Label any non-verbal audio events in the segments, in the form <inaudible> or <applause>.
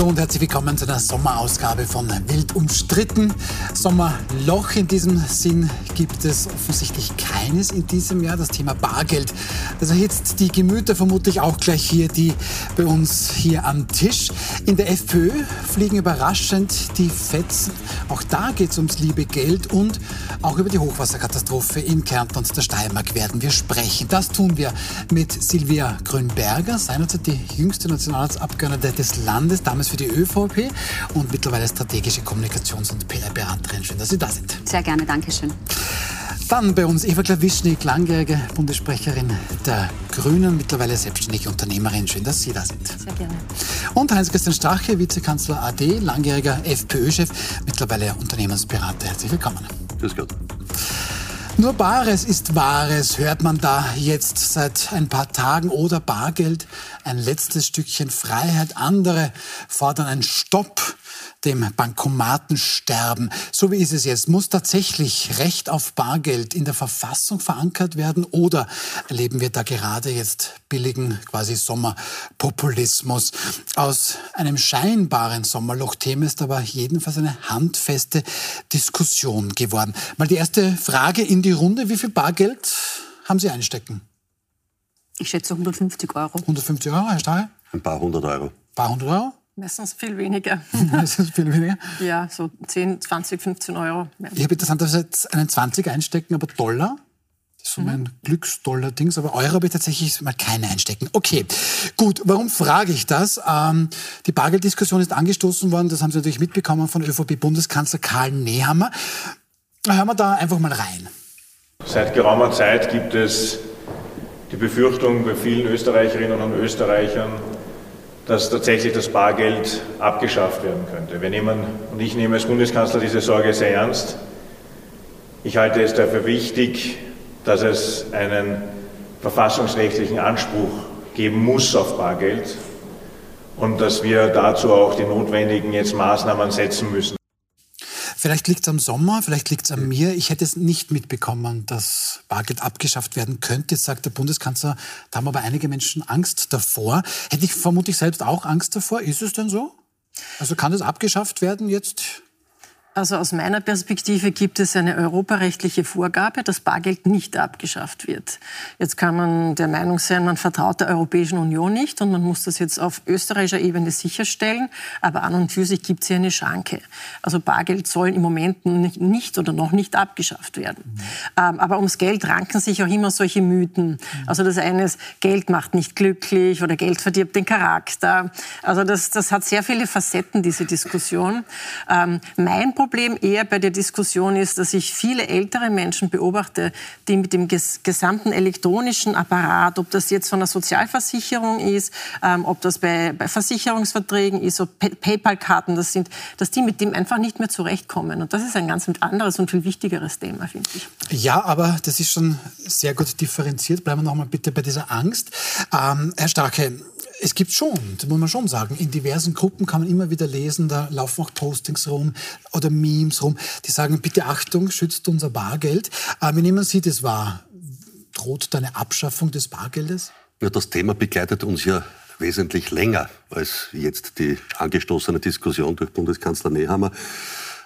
Hallo und herzlich willkommen zu der Sommerausgabe von Wild umstritten. Sommerloch in diesem Sinn gibt es offensichtlich keines in diesem Jahr. Das Thema Bargeld, das erhitzt die Gemüter vermutlich auch gleich hier, die bei uns hier am Tisch. In der FPÖ fliegen überraschend die Fetzen. Auch da geht es ums liebe Geld und auch über die Hochwasserkatastrophe in Kärnten und der Steiermark werden wir sprechen. Das tun wir mit Silvia Grünberger, seinerzeit die jüngste Nationalratsabgeordnete des Landes, damals für die ÖVP und mittlerweile strategische Kommunikations- und PR-Beraterin. Schön, dass Sie da sind. Sehr gerne, danke schön. Dann bei uns Eva Klawischnik, langjährige Bundessprecherin der Grünen, mittlerweile selbstständige Unternehmerin. Schön, dass Sie da sind. Sehr gerne. Und Heinz-Christian Strache, Vizekanzler AD, langjähriger FPÖ-Chef, mittlerweile Unternehmensberater. Herzlich willkommen. Grüß Gott. Nur Bares ist Wahres, hört man da jetzt seit ein paar Tagen. Oder Bargeld, ein letztes Stückchen Freiheit. Andere fordern einen Stopp dem Bankomatensterben. So wie ist es jetzt? Muss tatsächlich Recht auf Bargeld in der Verfassung verankert werden oder erleben wir da gerade jetzt billigen quasi Sommerpopulismus? Aus einem scheinbaren Sommerloch-Thema ist aber jedenfalls eine handfeste Diskussion geworden. Mal die erste Frage in die Runde. Wie viel Bargeld haben Sie einstecken? Ich schätze 150 Euro. 150 Euro, Herr Stahl? Ein paar hundert Euro. Ein paar hundert Euro? Meistens viel weniger. <laughs> Meistens viel weniger? Ja, so 10, 20, 15 Euro. Ich habe interessanterweise einen 20 einstecken, aber Dollar? Das ist so mein Glücksdollar-Dings, aber Euro habe ich tatsächlich mal keine einstecken. Okay, gut. Warum frage ich das? Ähm, die Bargelddiskussion ist angestoßen worden, das haben Sie natürlich mitbekommen von ÖVP-Bundeskanzler Karl Nehammer. Hören wir da einfach mal rein. Seit geraumer Zeit gibt es die Befürchtung bei vielen Österreicherinnen und Österreichern, dass tatsächlich das Bargeld abgeschafft werden könnte. Wir nehmen, und ich nehme als Bundeskanzler diese Sorge sehr ernst. Ich halte es dafür wichtig, dass es einen verfassungsrechtlichen Anspruch geben muss auf Bargeld und dass wir dazu auch die notwendigen jetzt Maßnahmen setzen müssen. Vielleicht liegt es am Sommer, vielleicht liegt es an mir. Ich hätte es nicht mitbekommen, dass Bargeld abgeschafft werden könnte, Jetzt sagt der Bundeskanzler. Da haben aber einige Menschen Angst davor. Hätte ich vermutlich selbst auch Angst davor. Ist es denn so? Also kann das abgeschafft werden jetzt? Also aus meiner Perspektive gibt es eine europarechtliche Vorgabe, dass Bargeld nicht abgeschafft wird. Jetzt kann man der Meinung sein, man vertraut der Europäischen Union nicht und man muss das jetzt auf österreichischer Ebene sicherstellen. Aber an und für sich gibt es hier eine Schranke. Also Bargeld soll im Moment nicht oder noch nicht abgeschafft werden. Mhm. aber ums Geld ranken sich auch immer solche Mythen. Also das eine ist, Geld macht nicht glücklich oder Geld verdirbt den Charakter. Also das, das hat sehr viele Facetten, diese Diskussion. Ähm, mein Problem eher bei der Diskussion ist, dass ich viele ältere Menschen beobachte, die mit dem ges gesamten elektronischen Apparat, ob das jetzt von der Sozialversicherung ist, ähm, ob das bei, bei, Versicherungsverträgen ist, ob PayPal-Karten das sind, dass die mit dem einfach nicht mehr zurechtkommen. Und das ist ein ganz anderes und viel wichtigeres Thema, finde ich. Ja, aber das ist schon sehr gut differenziert. Bleiben wir noch mal bitte bei dieser Angst. Ähm, Herr Starke, es gibt schon, das muss man schon sagen, in diversen Gruppen kann man immer wieder lesen, da laufen auch Postings rum oder Memes rum, die sagen, bitte Achtung, schützt unser Bargeld. Äh, wie nehmen Sie das wahr? Droht da eine Abschaffung des Bargeldes? Ja, das Thema begleitet uns ja wesentlich länger als jetzt die angestoßene Diskussion durch Bundeskanzler Nehammer.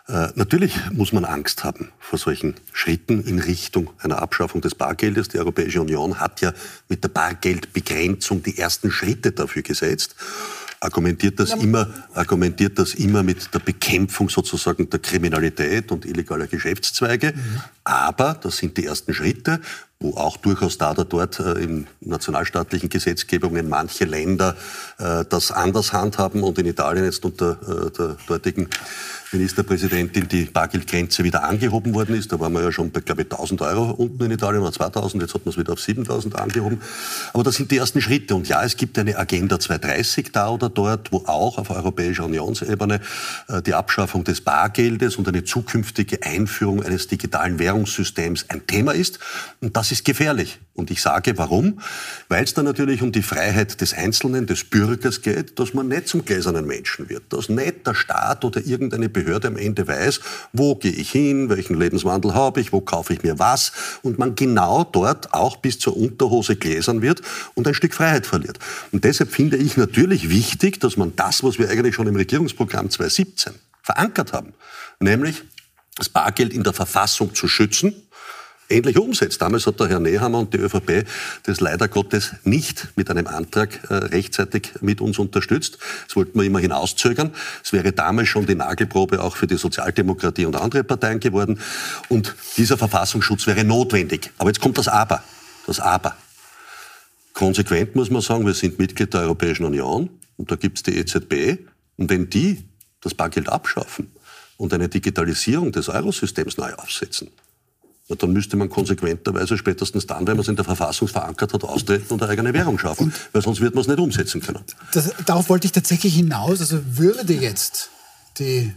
Äh, natürlich muss man Angst haben vor solchen Schritten in Richtung einer Abschaffung des Bargeldes. Die Europäische Union hat ja mit der Bargeldbegrenzung die ersten Schritte dafür gesetzt argumentiert das, immer, argumentiert das immer mit der Bekämpfung sozusagen der Kriminalität und illegaler Geschäftszweige. Mhm. Aber das sind die ersten Schritte, wo auch durchaus da oder dort äh, in nationalstaatlichen Gesetzgebungen manche Länder äh, das anders handhaben und in Italien jetzt unter äh, der dortigen Ministerpräsidentin die Bargeldgrenze wieder angehoben worden ist. Da waren wir ja schon bei, glaube ich, 1000 Euro unten in Italien oder 2000. Jetzt hat man es wieder auf 7000 angehoben. Aber das sind die ersten Schritte. Und ja, es gibt eine Agenda 230 da oder dort, wo auch auf europäischer Unionsebene äh, die Abschaffung des Bargeldes und eine zukünftige Einführung eines digitalen Währungssystems ein Thema ist. Und das ist gefährlich. Und ich sage warum? Weil es da natürlich um die Freiheit des Einzelnen, des Bürgers geht, dass man nicht zum gläsernen Menschen wird. Dass nicht der Staat oder irgendeine Behörde am Ende weiß, wo gehe ich hin, welchen Lebenswandel habe ich, wo kaufe ich mir was. Und man genau dort auch bis zur Unterhose gläsern wird und ein Stück Freiheit verliert. Und deshalb finde ich natürlich wichtig, dass man das, was wir eigentlich schon im Regierungsprogramm 2017 verankert haben, nämlich das Bargeld in der Verfassung zu schützen, endlich umsetzt. Damals hat der Herr Nehammer und die ÖVP das leider Gottes nicht mit einem Antrag äh, rechtzeitig mit uns unterstützt. Das wollten wir immer hinauszögern. Es wäre damals schon die Nagelprobe auch für die Sozialdemokratie und andere Parteien geworden. Und dieser Verfassungsschutz wäre notwendig. Aber jetzt kommt das Aber. Das Aber. Konsequent muss man sagen, wir sind Mitglied der Europäischen Union und da gibt es die EZB. Und wenn die das Bargeld abschaffen und eine Digitalisierung des Eurosystems neu aufsetzen, na, dann müsste man konsequenterweise spätestens dann, wenn man es in der Verfassung verankert hat, austreten und eine eigene Währung schaffen. Und weil sonst wird man es nicht umsetzen können. Das, darauf wollte ich tatsächlich hinaus. Also würde jetzt die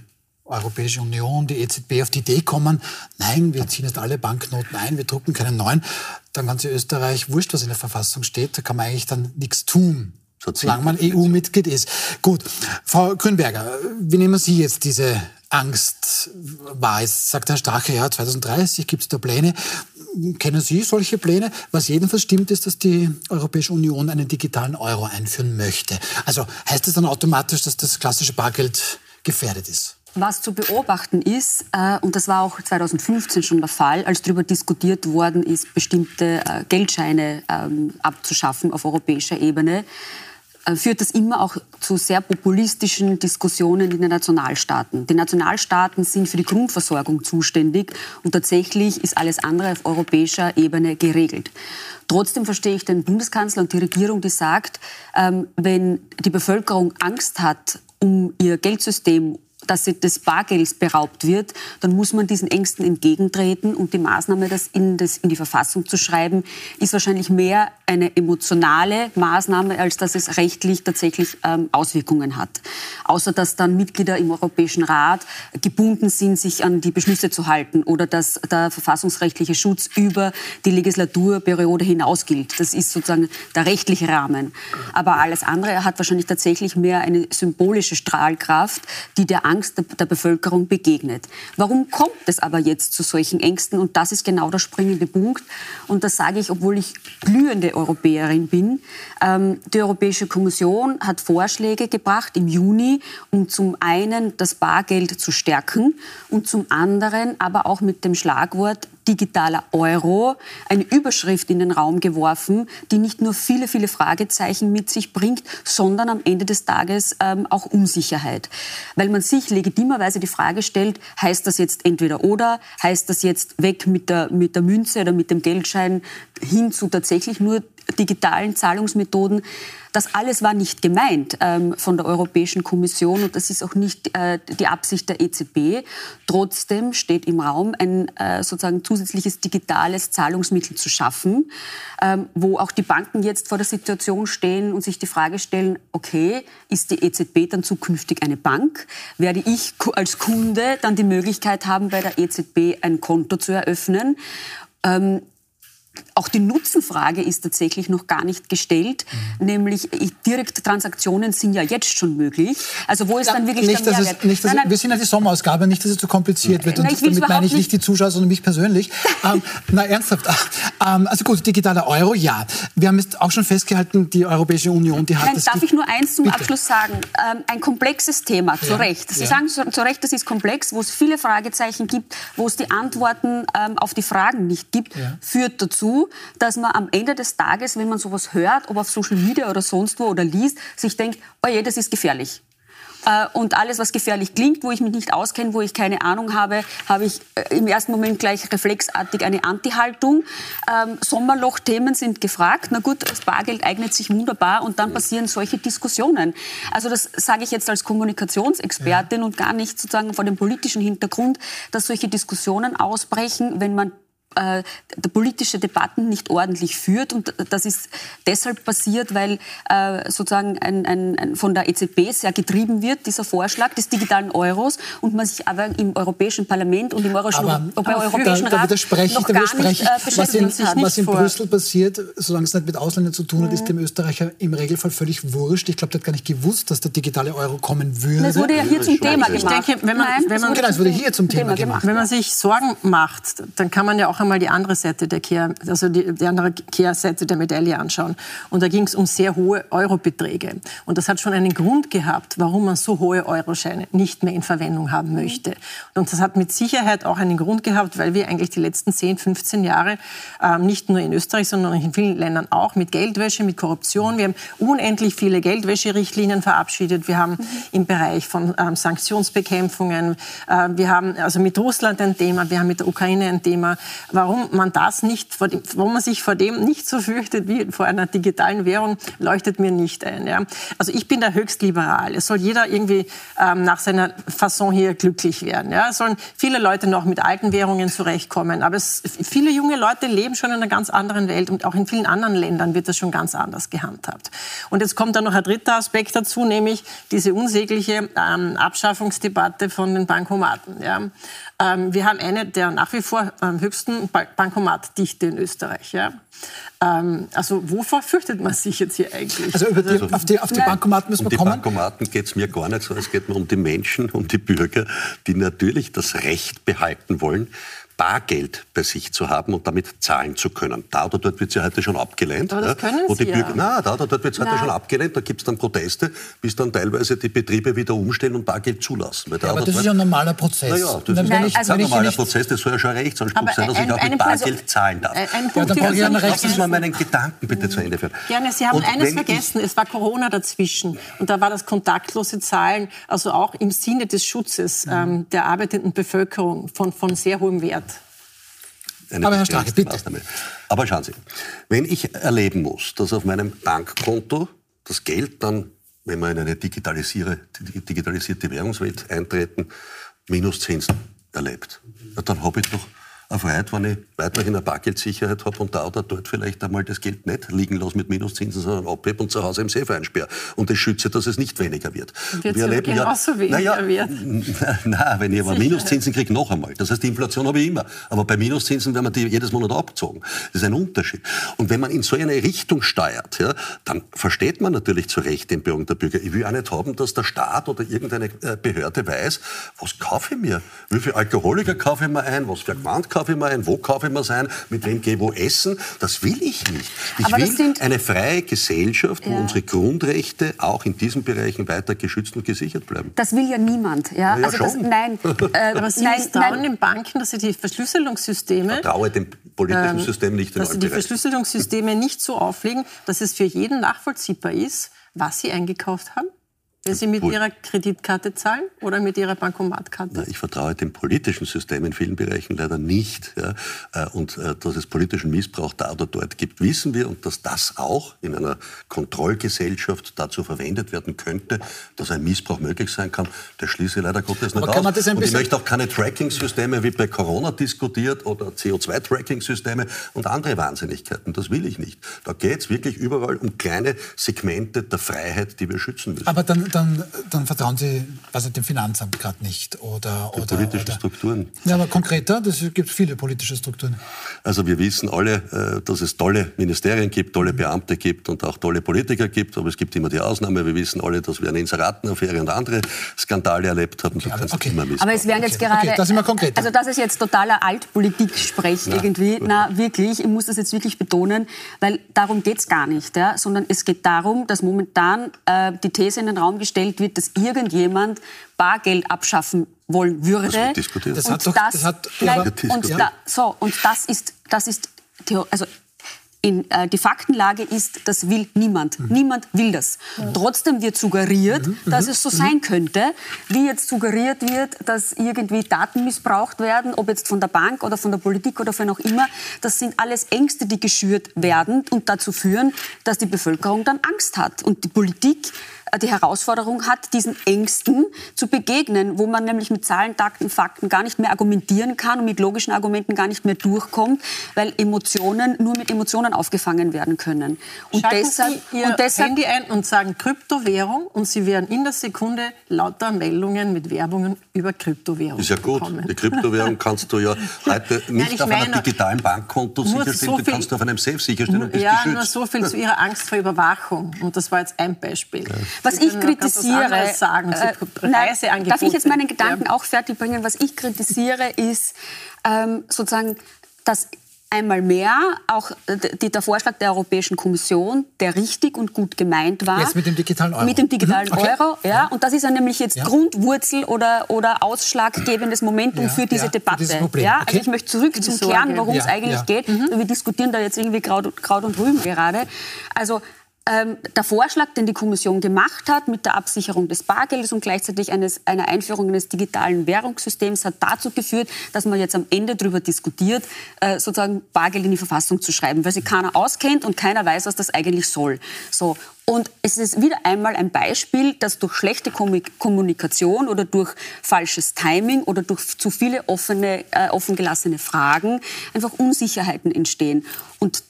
Europäische Union, die EZB auf die Idee kommen, nein, wir ziehen jetzt alle Banknoten ein, wir drucken keinen neuen, dann kann sich Österreich, wurscht, was in der Verfassung steht, da kann man eigentlich dann nichts tun. Solange man EU-Mitglied ist. Gut, Frau Grünberger, wie nehmen Sie jetzt diese Angst wahr? Jetzt sagt Herr Strache, ja, 2030 gibt es da Pläne. Kennen Sie solche Pläne? Was jedenfalls stimmt, ist, dass die Europäische Union einen digitalen Euro einführen möchte. Also heißt das dann automatisch, dass das klassische Bargeld gefährdet ist? Was zu beobachten ist, äh, und das war auch 2015 schon der Fall, als darüber diskutiert worden ist, bestimmte äh, Geldscheine ähm, abzuschaffen auf europäischer Ebene, führt das immer auch zu sehr populistischen Diskussionen in den Nationalstaaten. Die Nationalstaaten sind für die Grundversorgung zuständig und tatsächlich ist alles andere auf europäischer Ebene geregelt. Trotzdem verstehe ich den Bundeskanzler und die Regierung, die sagt, ähm, wenn die Bevölkerung Angst hat um ihr Geldsystem dass sie des Bargelds beraubt wird, dann muss man diesen Ängsten entgegentreten. Und die Maßnahme, das in, das in die Verfassung zu schreiben, ist wahrscheinlich mehr eine emotionale Maßnahme, als dass es rechtlich tatsächlich ähm, Auswirkungen hat. Außer dass dann Mitglieder im Europäischen Rat gebunden sind, sich an die Beschlüsse zu halten oder dass der verfassungsrechtliche Schutz über die Legislaturperiode hinaus gilt. Das ist sozusagen der rechtliche Rahmen. Aber alles andere hat wahrscheinlich tatsächlich mehr eine symbolische Strahlkraft, die der der Bevölkerung begegnet. Warum kommt es aber jetzt zu solchen Ängsten? Und das ist genau der springende Punkt. Und das sage ich, obwohl ich glühende Europäerin bin. Ähm, die Europäische Kommission hat Vorschläge gebracht im Juni, um zum einen das Bargeld zu stärken und zum anderen aber auch mit dem Schlagwort digitaler Euro eine Überschrift in den Raum geworfen, die nicht nur viele, viele Fragezeichen mit sich bringt, sondern am Ende des Tages ähm, auch Unsicherheit. Weil man sich legitimerweise die Frage stellt, heißt das jetzt entweder oder, heißt das jetzt weg mit der, mit der Münze oder mit dem Geldschein hin zu tatsächlich nur digitalen Zahlungsmethoden. Das alles war nicht gemeint ähm, von der Europäischen Kommission und das ist auch nicht äh, die Absicht der EZB. Trotzdem steht im Raum, ein äh, sozusagen zusätzliches digitales Zahlungsmittel zu schaffen, ähm, wo auch die Banken jetzt vor der Situation stehen und sich die Frage stellen, okay, ist die EZB dann zukünftig eine Bank? Werde ich als Kunde dann die Möglichkeit haben, bei der EZB ein Konto zu eröffnen? Ähm, auch die Nutzenfrage ist tatsächlich noch gar nicht gestellt, mhm. nämlich direkte Transaktionen sind ja jetzt schon möglich. Also wo ist dann wirklich nicht, der Mehrwert? Es, nicht, nein, nein, wir sind ja die Somerausgabe, nicht, dass es zu kompliziert wird. Nein, und damit meine ich nicht die Zuschauer, sondern mich persönlich. <laughs> ähm, na, ernsthaft. Ähm, also gut, digitaler Euro, ja. Wir haben jetzt auch schon festgehalten, die Europäische Union, die hat Nein, das... Darf ich nur eins zum Bitte. Abschluss sagen? Ähm, ein komplexes Thema, zu ja, Recht. Sie ja. sagen zu, zu Recht, das ist komplex, wo es viele Fragezeichen gibt, wo es die Antworten ähm, auf die Fragen nicht gibt, ja. führt dazu, dass man am Ende des Tages, wenn man sowas hört, ob auf Social Media oder sonst wo oder liest, sich denkt, oh je, das ist gefährlich. Äh, und alles, was gefährlich klingt, wo ich mich nicht auskenne, wo ich keine Ahnung habe, habe ich äh, im ersten Moment gleich reflexartig eine Anti-Haltung. Ähm, Sommerloch-Themen sind gefragt. Na gut, das Bargeld eignet sich wunderbar und dann passieren solche Diskussionen. Also das sage ich jetzt als Kommunikationsexpertin ja. und gar nicht sozusagen vor dem politischen Hintergrund, dass solche Diskussionen ausbrechen, wenn man äh, der politische Debatten nicht ordentlich führt. Und das ist deshalb passiert, weil äh, sozusagen ein, ein, ein von der EZB sehr getrieben wird, dieser Vorschlag des digitalen Euros, und man sich aber im Europäischen Parlament und im Europäischen, aber, aber Europäischen da, da Rat widerspreche, noch da gar nicht äh, was in, was in Brüssel passiert, solange es nicht mit Ausländern zu tun hat, ist dem Österreicher im Regelfall völlig wurscht. Ich glaube, der hat gar nicht gewusst, dass der digitale Euro kommen würde. Das wurde ja hier zum Thema gemacht. Ich denke, wenn man, Nein, wenn man, genau, es wurde hier zum Thema, Thema gemacht. Wenn man sich Sorgen macht, dann kann man ja auch einmal die andere Seite der Kehr, also die, die andere Kehrseite der Medaille anschauen. Und da ging es um sehr hohe Eurobeträge. Und das hat schon einen Grund gehabt, warum man so hohe Euroscheine nicht mehr in Verwendung haben möchte. Und das hat mit Sicherheit auch einen Grund gehabt, weil wir eigentlich die letzten 10, 15 Jahre ähm, nicht nur in Österreich, sondern in vielen Ländern auch mit Geldwäsche, mit Korruption, wir haben unendlich viele Geldwäscherichtlinien verabschiedet. Wir haben mhm. im Bereich von ähm, Sanktionsbekämpfungen, äh, wir haben also mit Russland ein Thema, wir haben mit der Ukraine ein Thema. Warum man das nicht, warum man sich vor dem nicht so fürchtet wie vor einer digitalen Währung, leuchtet mir nicht ein. Ja. Also ich bin da höchst liberal. Es soll jeder irgendwie ähm, nach seiner Fasson hier glücklich werden. Ja. Es sollen viele Leute noch mit alten Währungen zurechtkommen. Aber es, viele junge Leute leben schon in einer ganz anderen Welt und auch in vielen anderen Ländern wird das schon ganz anders gehandhabt. Und jetzt kommt da noch ein dritter Aspekt dazu, nämlich diese unsägliche ähm, Abschaffungsdebatte von den Bankomaten. Ja. Ähm, wir haben eine der nach wie vor ähm, höchsten Bankomatdichte in Österreich. Ja. Ähm, also wovor fürchtet man sich jetzt hier eigentlich? Also, die, also auf, die, auf die Bankomaten müssen um wir kommen. Um die Bankomaten geht es mir gar nicht so. Es geht mir um die Menschen, um die Bürger, die natürlich das Recht behalten wollen, Bargeld bei sich zu haben und damit zahlen zu können. Da oder dort wird es ja heute schon abgelehnt. Aber das können wo Sie die Bürger, ja. Na, da oder dort wird es heute schon abgelehnt. Da gibt es dann Proteste, bis dann teilweise die Betriebe wieder umstellen und Bargeld zulassen. Ja, aber das ist ja ein normaler Prozess. Naja, das ist Nein, also ein normaler Prozess. Das soll ja schon ein Rechtsanspruch sein, dass ein, ich auch mit Bargeld also, zahlen darf. Ein, Punkt, ja, dann ich einen Lassen Sie mal meinen Gedanken bitte zu Ende führen. Gerne, Sie haben und eines vergessen. Es war Corona dazwischen. Und da war das kontaktlose Zahlen, also auch im Sinne des Schutzes ähm, der arbeitenden Bevölkerung von, von sehr hohem Wert eine Aber Herr Strache, bitte. Aber schauen Sie, wenn ich erleben muss, dass auf meinem Bankkonto das Geld dann, wenn wir in eine digitalisierte Währungswelt eintreten, Minuszinsen erlebt, dann habe ich doch erfreut, wenn ich weiterhin eine Bargeldsicherheit habe und da oder dort vielleicht einmal das Geld nicht liegen lasse mit Minuszinsen, sondern abhebe und zu Hause im Safe einsperre. Und das schütze, dass es nicht weniger wird. Wird wir erleben ja, weniger naja, wird. <laughs> Nein, wenn ich aber Minuszinsen kriege, noch einmal. Das heißt, die Inflation habe ich immer. Aber bei Minuszinsen werden wir die jedes Monat abgezogen. Das ist ein Unterschied. Und wenn man in so eine Richtung steuert, ja, dann versteht man natürlich zu Recht den Bürger der Bürger. Ich will auch nicht haben, dass der Staat oder irgendeine äh, Behörde weiß, was kaufe ich mir? Wie viel Alkoholiker kaufe ich mir ein? Was für Gewand kaufe ich mir ein, wo kaufe ich mir ein, mit wem gehe ich wo essen. Das will ich nicht. Ich Aber will eine freie Gesellschaft, wo ja. unsere Grundrechte auch in diesen Bereichen weiter geschützt und gesichert bleiben. Das will ja niemand. Ja? ja also das, nein, <laughs> äh, Aber Sie nein, trauen den Banken, dass sie die Verschlüsselungssysteme... Ich vertraue dem politischen ähm, System nicht in Dass sie die Bereichen. Verschlüsselungssysteme nicht so auflegen, dass es für jeden nachvollziehbar ist, was sie eingekauft haben? Wenn Sie mit Ihrer Kreditkarte zahlen oder mit Ihrer Bankomatkarte? Na, ich vertraue dem politischen System in vielen Bereichen leider nicht. Ja. Äh, und äh, dass es politischen Missbrauch da oder dort gibt, wissen wir. Und dass das auch in einer Kontrollgesellschaft dazu verwendet werden könnte, dass ein Missbrauch möglich sein kann, das schließe ich leider Gottes nicht aus. und ich möchte auch keine Tracking-Systeme wie bei Corona diskutiert oder CO2-Tracking-Systeme und andere Wahnsinnigkeiten. Das will ich nicht. Da geht es wirklich überall um kleine Segmente der Freiheit, die wir schützen müssen. Aber dann dann, dann vertrauen Sie also dem Finanzamt gerade nicht. Oder, oder, politischen oder, Strukturen. Ja, aber konkreter, es gibt viele politische Strukturen. Also wir wissen alle, äh, dass es tolle Ministerien gibt, tolle mhm. Beamte gibt und auch tolle Politiker gibt, aber es gibt immer die Ausnahme. Wir wissen alle, dass wir eine Inseratenaffäre und andere Skandale erlebt haben. Okay, so okay. aber es werden jetzt okay. gerade... Okay, das ist immer konkret. Also das ist jetzt totaler Altpolitik-Sprech irgendwie. Na, wirklich, ich muss das jetzt wirklich betonen, weil darum geht es gar nicht, ja? sondern es geht darum, dass momentan äh, die These in den Raum gestellt wird, dass irgendjemand Bargeld abschaffen wollen würde. Das wird diskutiert. Das und hat doch, das, das hat, nein, und, ja. da, so, und das ist, das ist, also in, äh, die Faktenlage ist, das will niemand. Mhm. Niemand will das. Mhm. Trotzdem wird suggeriert, mhm. dass mhm. es so sein könnte, wie jetzt suggeriert wird, dass irgendwie Daten missbraucht werden, ob jetzt von der Bank oder von der Politik oder von auch immer. Das sind alles Ängste, die geschürt werden und dazu führen, dass die Bevölkerung dann Angst hat. Und die Politik die Herausforderung hat, diesen Ängsten zu begegnen, wo man nämlich mit Zahlen, Daten, Fakten gar nicht mehr argumentieren kann und mit logischen Argumenten gar nicht mehr durchkommt, weil Emotionen nur mit Emotionen aufgefangen werden können. Und Schalten deshalb, Sie Ihr und deshalb, Handy ein und sagen Kryptowährung und Sie werden in der Sekunde lauter Meldungen mit Werbungen über Kryptowährung Ist ja gut. Bekommen. Die Kryptowährung kannst du ja <laughs> heute nicht Nein, auf einem digitalen Bankkonto sicherstellen, so die kannst du auf einem Safe sicherstellen und bist Ja, geschützt. nur so viel zu Ihrer Angst vor Überwachung. Und das war jetzt ein Beispiel. Ja. Was ich kritisiere, was sagen, äh, nein, darf ich jetzt meinen Gedanken ja. auch fertig bringen? Was ich kritisiere, ist ähm, sozusagen, dass einmal mehr auch die, der Vorschlag der Europäischen Kommission, der richtig und gut gemeint war. Jetzt mit dem digitalen Euro. Mit dem digitalen mhm. okay. Euro, ja. Und das ist ja nämlich jetzt ja. Grundwurzel oder, oder ausschlaggebendes Momentum ja. für diese ja, Debatte. Für ja, also okay. ich möchte zurück zum Kern, worum es eigentlich geht. Mhm. Wir diskutieren da jetzt irgendwie Kraut, Kraut und Rüben gerade. Also ähm, der Vorschlag, den die Kommission gemacht hat mit der Absicherung des Bargeldes und gleichzeitig eines, einer Einführung eines digitalen Währungssystems, hat dazu geführt, dass man jetzt am Ende darüber diskutiert, äh, sozusagen Bargeld in die Verfassung zu schreiben, weil sich keiner auskennt und keiner weiß, was das eigentlich soll. So. Und es ist wieder einmal ein Beispiel, dass durch schlechte Kommunikation oder durch falsches Timing oder durch zu viele offene, äh, offen gelassene Fragen einfach Unsicherheiten entstehen. Und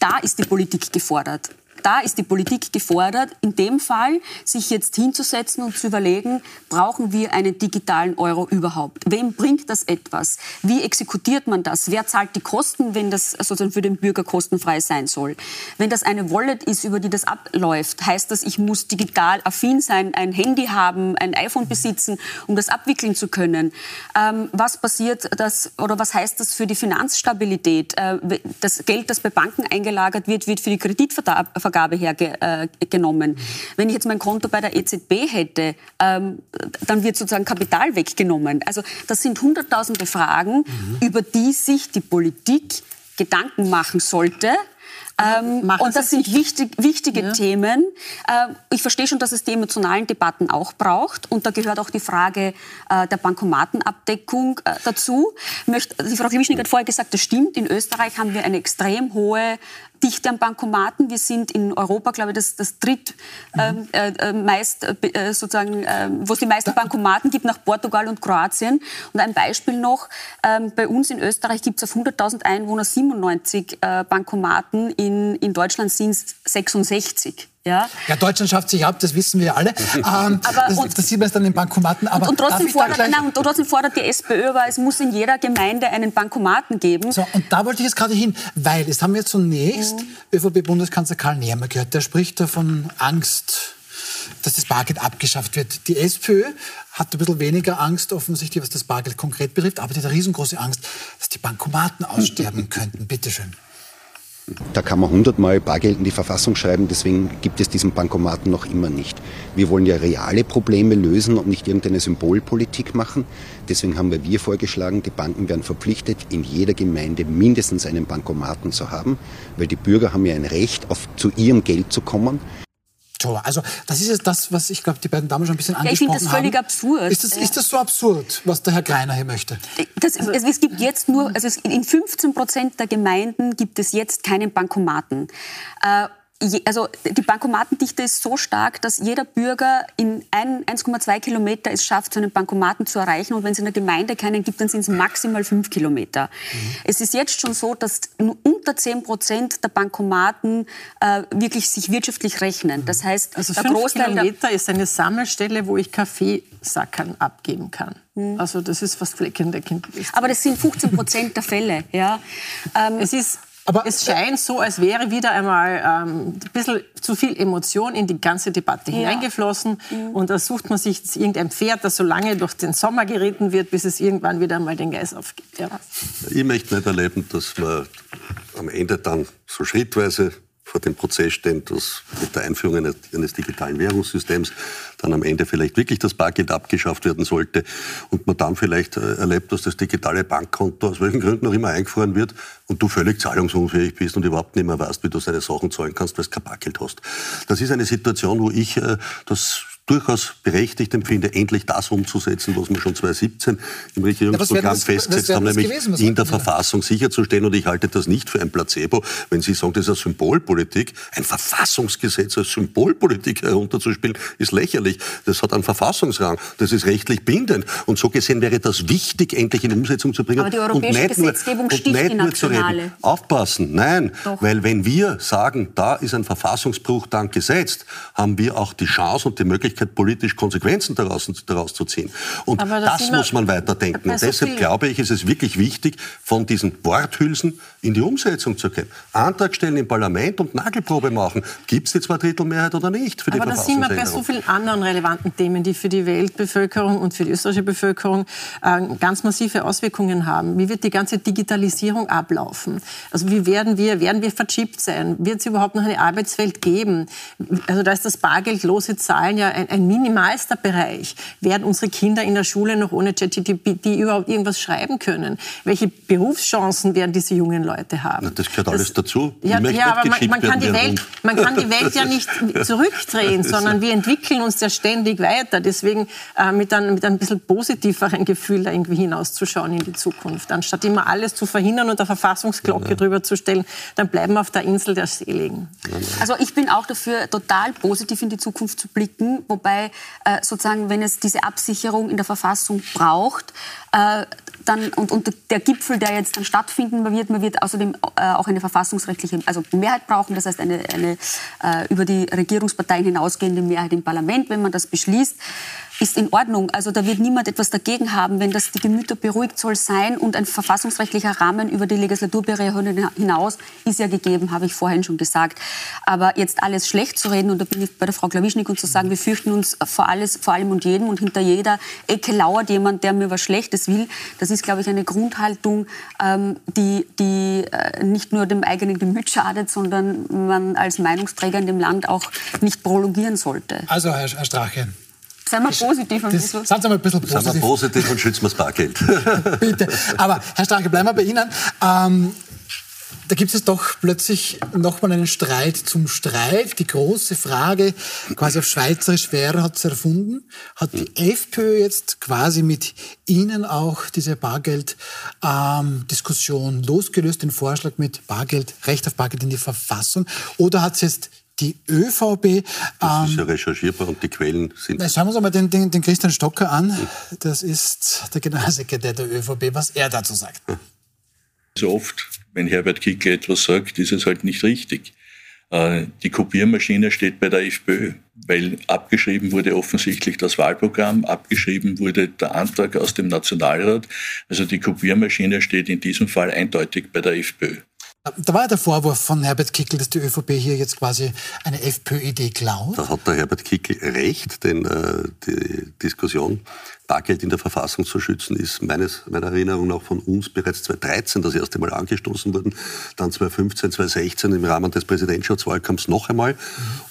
da ist die Politik gefordert da ist die Politik gefordert, in dem Fall sich jetzt hinzusetzen und zu überlegen, brauchen wir einen digitalen Euro überhaupt? Wem bringt das etwas? Wie exekutiert man das? Wer zahlt die Kosten, wenn das sozusagen für den Bürger kostenfrei sein soll? Wenn das eine Wallet ist, über die das abläuft, heißt das, ich muss digital affin sein, ein Handy haben, ein iPhone besitzen, um das abwickeln zu können? Ähm, was passiert das oder was heißt das für die Finanzstabilität? Äh, das Geld, das bei Banken eingelagert wird, wird für die Kreditvergabe Vergabe hergenommen. Äh, Wenn ich jetzt mein Konto bei der EZB hätte, ähm, dann wird sozusagen Kapital weggenommen. Also das sind hunderttausende Fragen, mhm. über die sich die Politik Gedanken machen sollte. Ähm, und das sind wichtig, wichtige ja. Themen. Äh, ich verstehe schon, dass es die emotionalen Debatten auch braucht. Und da gehört auch die Frage äh, der Bankomatenabdeckung äh, dazu. Die Frau Klischnik hat vorher gesagt, das stimmt. In Österreich haben wir eine extrem hohe Dichte an Bankomaten. Wir sind in Europa, glaube ich, das, das dritt ähm, äh, äh, meist äh, sozusagen, äh, wo es die meisten Bankomaten gibt nach Portugal und Kroatien. Und ein Beispiel noch: ähm, Bei uns in Österreich gibt es auf 100.000 Einwohner 97 äh, Bankomaten. In, in Deutschland sind es 66. Ja? ja, Deutschland schafft sich ab, das wissen wir alle. <laughs> Ähm, aber, das, und, das, sieht man jetzt dann in den Bankomaten. Aber und, und, trotzdem fordert, nein, und trotzdem fordert die SPÖ, weil es muss in jeder Gemeinde einen Bankomaten geben. So, und da wollte ich jetzt gerade hin, weil es haben wir zunächst mhm. ÖVP-Bundeskanzler Karl Nehmer gehört. Der spricht da von Angst, dass das Bargeld abgeschafft wird. Die SPÖ hat ein bisschen weniger Angst offensichtlich, was das Bargeld konkret betrifft, aber die hat riesengroße Angst, dass die Bankomaten aussterben <laughs> könnten. Bitte schön. Da kann man hundertmal Bargeld in die Verfassung schreiben, deswegen gibt es diesen Bankomaten noch immer nicht. Wir wollen ja reale Probleme lösen und nicht irgendeine Symbolpolitik machen. Deswegen haben wir vorgeschlagen, die Banken werden verpflichtet, in jeder Gemeinde mindestens einen Bankomaten zu haben, weil die Bürger haben ja ein Recht, auf, zu ihrem Geld zu kommen. Also das ist jetzt das, was ich glaube, die beiden Damen schon ein bisschen ja, angesprochen haben. Ich finde das völlig haben. absurd. Ist das, ist das so absurd, was der Herr Greiner hier möchte? Das, also, es gibt jetzt nur, also in 15 Prozent der Gemeinden gibt es jetzt keinen Bankomaten. Äh, also die Bankomatendichte ist so stark, dass jeder Bürger in 1,2 Kilometer es schafft, so einen Bankomaten zu erreichen. Und wenn es in der Gemeinde keinen gibt, dann sind es maximal 5 Kilometer. Mhm. Es ist jetzt schon so, dass unter 10 Prozent der Bankomaten äh, wirklich sich wirtschaftlich rechnen. Das heißt, also der 5 Kilometer ist eine Sammelstelle, wo ich Kaffeesackern abgeben kann. Mhm. Also das ist fast flächendeckend. Aber das sind 15 Prozent der Fälle. Ja. <laughs> Ähm, es ist aber es scheint so, als wäre wieder einmal ähm, ein bisschen zu viel Emotion in die ganze Debatte ja. hineingeflossen. Mhm. Und da sucht man sich jetzt irgendein Pferd, das so lange durch den Sommer geritten wird, bis es irgendwann wieder einmal den Geist aufgibt. Ja. Ich möchte nicht erleben, dass man am Ende dann so schrittweise vor dem Prozess stehen, dass mit der Einführung eines, eines, digitalen Währungssystems dann am Ende vielleicht wirklich das Bargeld abgeschafft werden sollte und man dann vielleicht äh, erlebt, dass das digitale Bankkonto aus welchen Gründen auch immer eingefahren wird und du völlig zahlungsunfähig bist und überhaupt nicht mehr weißt, wie du seine Sachen zahlen kannst, weil du kein Bargeld hast. Das ist eine Situation, wo ich äh, das durchaus berechtigt empfinde, endlich das umzusetzen, was wir schon 2017 im Regierungsprogramm ja, festgesetzt haben, nämlich gewesen, in der Verfassung sicherzustellen. Und ich halte das nicht für ein Placebo, wenn Sie sagen, das ist eine Symbolpolitik. Ein Verfassungsgesetz als Symbolpolitik herunterzuspielen, ist lächerlich. Das hat einen Verfassungsrang. Das ist rechtlich bindend. Und so gesehen wäre das wichtig, endlich in Umsetzung zu bringen. Aber die europäische Gesetzgebung nur, sticht die nationale. Aufpassen, nein. Doch. Weil wenn wir sagen, da ist ein Verfassungsbruch dann gesetzt, haben wir auch die Chance und die Möglichkeit, Möglichkeit, politisch Konsequenzen daraus, daraus zu ziehen. Und das muss man weiterdenken. Und deshalb glaube ich, ist es wirklich wichtig, von diesen Worthülsen in die Umsetzung zu gehen. Antrag stellen im Parlament und Nagelprobe machen. Gibt es die Zweidrittelmehrheit oder nicht für die Aber da sind wir bei so vielen anderen relevanten Themen, die für die Weltbevölkerung und für die österreichische Bevölkerung äh, ganz massive Auswirkungen haben. Wie wird die ganze Digitalisierung ablaufen? Also wie werden wir, werden wir verchippt sein? Wird es überhaupt noch eine Arbeitswelt geben? Also da ist das bargeldlose Zahlen ja ein, ein minimalster Bereich. Werden unsere Kinder in der Schule noch ohne ChatGPT überhaupt irgendwas schreiben können? Welche Berufschancen werden diese jungen Leute haben? Na, das gehört das, alles dazu. Ja, ja aber man, man, kann die Welt, man kann die Welt ja nicht zurückdrehen, <laughs> sondern wir entwickeln uns ja ständig weiter. Deswegen äh, mit, einem, mit einem bisschen positiveren Gefühl da irgendwie hinauszuschauen in die Zukunft. Anstatt immer alles zu verhindern und der Verfassungsglocke ja. drüber zu stellen, dann bleiben wir auf der Insel der Seligen. Also ich bin auch dafür, total positiv in die Zukunft zu blicken, wobei äh, sozusagen, wenn es diese Absicherung in der Verfassung braucht, äh, dann, und, und, der Gipfel, der jetzt dann stattfinden wird, man wird außerdem äh, auch eine verfassungsrechtliche also Mehrheit brauchen, das heißt eine, eine äh, über die Regierungsparteien hinausgehende Mehrheit im Parlament, wenn man das beschließt ist in Ordnung. Also da wird niemand etwas dagegen haben, wenn das die Gemüter beruhigt soll sein und ein verfassungsrechtlicher Rahmen über die Legislaturperiode hinaus ist ja gegeben, habe ich vorhin schon gesagt. Aber jetzt alles schlecht zu reden und da bin ich bei der Frau Klawischnik und zu sagen, wir fürchten uns vor alles, vor allem und jedem und hinter jeder Ecke lauert jemand, der mir was Schlechtes will. Das ist, glaube ich, eine Grundhaltung, ähm, die, die äh, nicht nur dem eigenen Gemüt schadet, sondern man als Meinungsträger in dem Land auch nicht prolongieren sollte. Also, Herr, Herr Strache, Seien wir positiv ein bisschen. Seien Sie mal ein bisschen positiv. Seien wir positiv und schützen wir das Bargeld. <laughs> Bitte. Aber Herr Strache, bleiben wir bei Ihnen. Ähm, da gibt es doch plötzlich nochmal einen Streit zum Streit. Die große Frage, quasi auf Schweizerisch, wer hat es erfunden? Hat die FPÖ jetzt quasi mit Ihnen auch diese Bargeld-Diskussion ähm, losgelöst, den Vorschlag mit Bargeld, Recht auf Bargeld in die Verfassung? Oder hat es jetzt die ÖVP. Das ist ja ähm, recherchierbar und die Quellen sind. Na, schauen wir uns einmal den, den, den Christian Stocker an. Das ist der Generalsekretär der ÖVP, was er dazu sagt. So oft, wenn Herbert Kickl etwas sagt, ist es halt nicht richtig. Äh, die Kopiermaschine steht bei der FPÖ, weil abgeschrieben wurde offensichtlich das Wahlprogramm, abgeschrieben wurde der Antrag aus dem Nationalrat. Also die Kopiermaschine steht in diesem Fall eindeutig bei der FPÖ. Da war ja der Vorwurf von Herbert Kickl, dass die ÖVP hier jetzt quasi eine FPÖ-Idee klaut. Da hat der Herbert Kickl recht, denn äh, die Diskussion Bargeld in der Verfassung zu schützen, ist meines, meiner Erinnerung nach von uns bereits 2013 das erste Mal angestoßen worden, dann 2015, 2016 im Rahmen des Präsidentschaftswahlkampfs noch einmal. Mhm.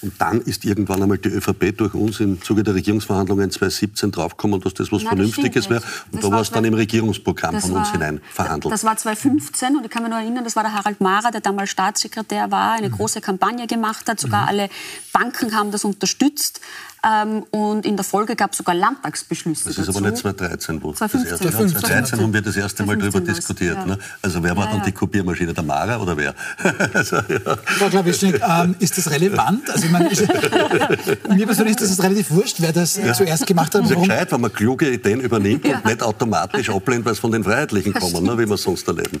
Und dann ist irgendwann einmal die ÖVP durch uns im Zuge der Regierungsverhandlungen 2017 draufgekommen, dass das was Nein, Vernünftiges wäre. Und da war es dann im Regierungsprogramm von uns hinein verhandelt. Das war 2015 und ich kann mich nur erinnern, das war der Harald Mara, der damals Staatssekretär war, eine mhm. große Kampagne gemacht hat. Sogar mhm. alle Banken haben das unterstützt. Ähm, und in der Folge gab es sogar Landtagsbeschlüsse. Das ist dazu. aber nicht 2013, wo 2015. das erste, 2013 haben wir das erste Mal darüber diskutiert. Ja. Ne? Also wer war ja, dann die Kopiermaschine, der Mara oder wer? <laughs> also, ja. Frau Klavischnik, ähm, ist das relevant? Also ich meine, ich, <laughs> mir persönlich ist das relativ wurscht, wer das ja. zuerst gemacht hat. Es ist ja gescheit, wenn man kluge Ideen übernimmt und nicht automatisch ablehnt, weil es von den Freiheitlichen kommen, ne, wie wir sonst erleben.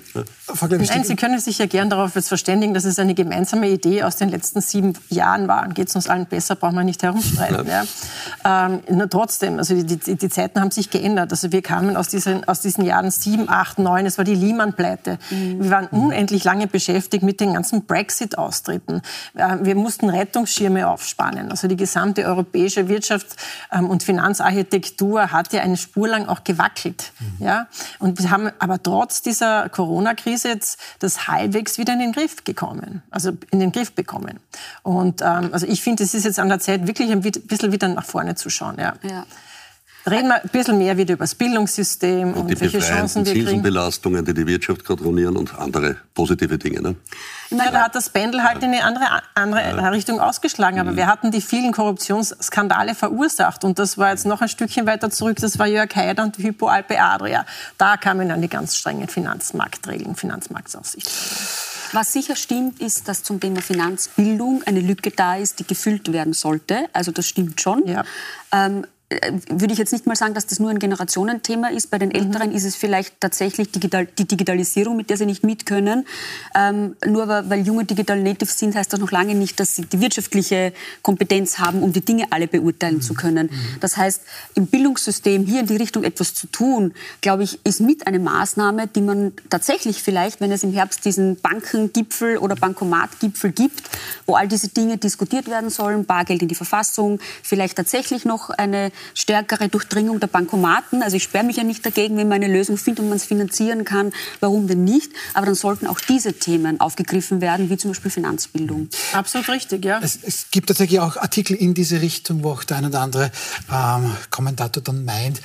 Nein, Sie können sich ja gern darauf jetzt verständigen, dass es eine gemeinsame Idee aus den letzten sieben Jahren war. Geht es uns allen besser, brauchen wir nicht herumstreiten. Ja. Ähm, nur trotzdem, also die, die, die, Zeiten haben sich geändert. Also wir kamen aus diesen, aus diesen Jahren 7, 8, 9, es war die Lehman-Pleite. Mhm. Wir waren unendlich lange beschäftigt mit den ganzen Brexit-Austritten. Äh, wir mussten Rettungsschirme aufspannen. Also die gesamte europäische Wirtschafts- ähm, und Finanzarchitektur hat ja eine Spur lang auch gewackelt. Mhm. Ja? Und wir haben aber trotz dieser Corona-Krise jetzt das halbwegs wieder in den Griff gekommen, also in den Griff bekommen. Und ähm, also ich finde, es ist jetzt an der Zeit, wirklich ein bisschen wieder nach vorne zu schauen. Ja. ja. Reden wir ein bisschen mehr wieder über das Bildungssystem und, und die welche Chancen wir kriegen. Zinsenbelastungen, die die Wirtschaft gerade ruinieren und andere positive Dinge. Ne? Ich meine, da hat das Pendel halt in eine andere, andere ja. Richtung ausgeschlagen. Aber mhm. wir hatten die vielen Korruptionsskandale verursacht. Und das war jetzt noch ein Stückchen weiter zurück. Das war Jörg Haider und Hypo Alpe Adria. Da kamen dann die ganz strengen Finanzmarktregeln, Finanzmarktsaufsicht. Was sicher stimmt, ist, dass zum Thema Finanzbildung eine Lücke da ist, die gefüllt werden sollte. Also das stimmt schon. Ja. Ähm, äh, würde ich jetzt nicht mal sagen, dass das nur ein Generationenthema ist. Bei den Älteren mhm. ist es vielleicht tatsächlich digital, die Digitalisierung, mit der sie nicht mit können. Ähm, nur weil junge Digital Natives sind, heißt das noch lange nicht, dass sie die wirtschaftliche Kompetenz haben, um die Dinge alle beurteilen mhm. zu können. Mhm. Das heißt, im Bildungssystem hier in die Richtung etwas zu tun, glaube ich, ist mit eine Maßnahme, die man tatsächlich vielleicht, wenn es im Herbst diesen Bankengipfel oder Bankomatgipfel gibt, wo all diese Dinge diskutiert werden sollen, Bargeld in die Verfassung, vielleicht tatsächlich noch eine stärkere Durchdringung der Bankomaten. Also ich sperre mich ja nicht dagegen, wenn man eine Lösung findet und man es finanzieren kann. Warum denn nicht? Aber dann sollten auch diese Themen aufgegriffen werden, wie zum Beispiel Finanzbildung. Absolut richtig, ja. Es, es gibt tatsächlich auch Artikel in diese Richtung, wo auch der eine oder andere ähm, Kommentator dann meint,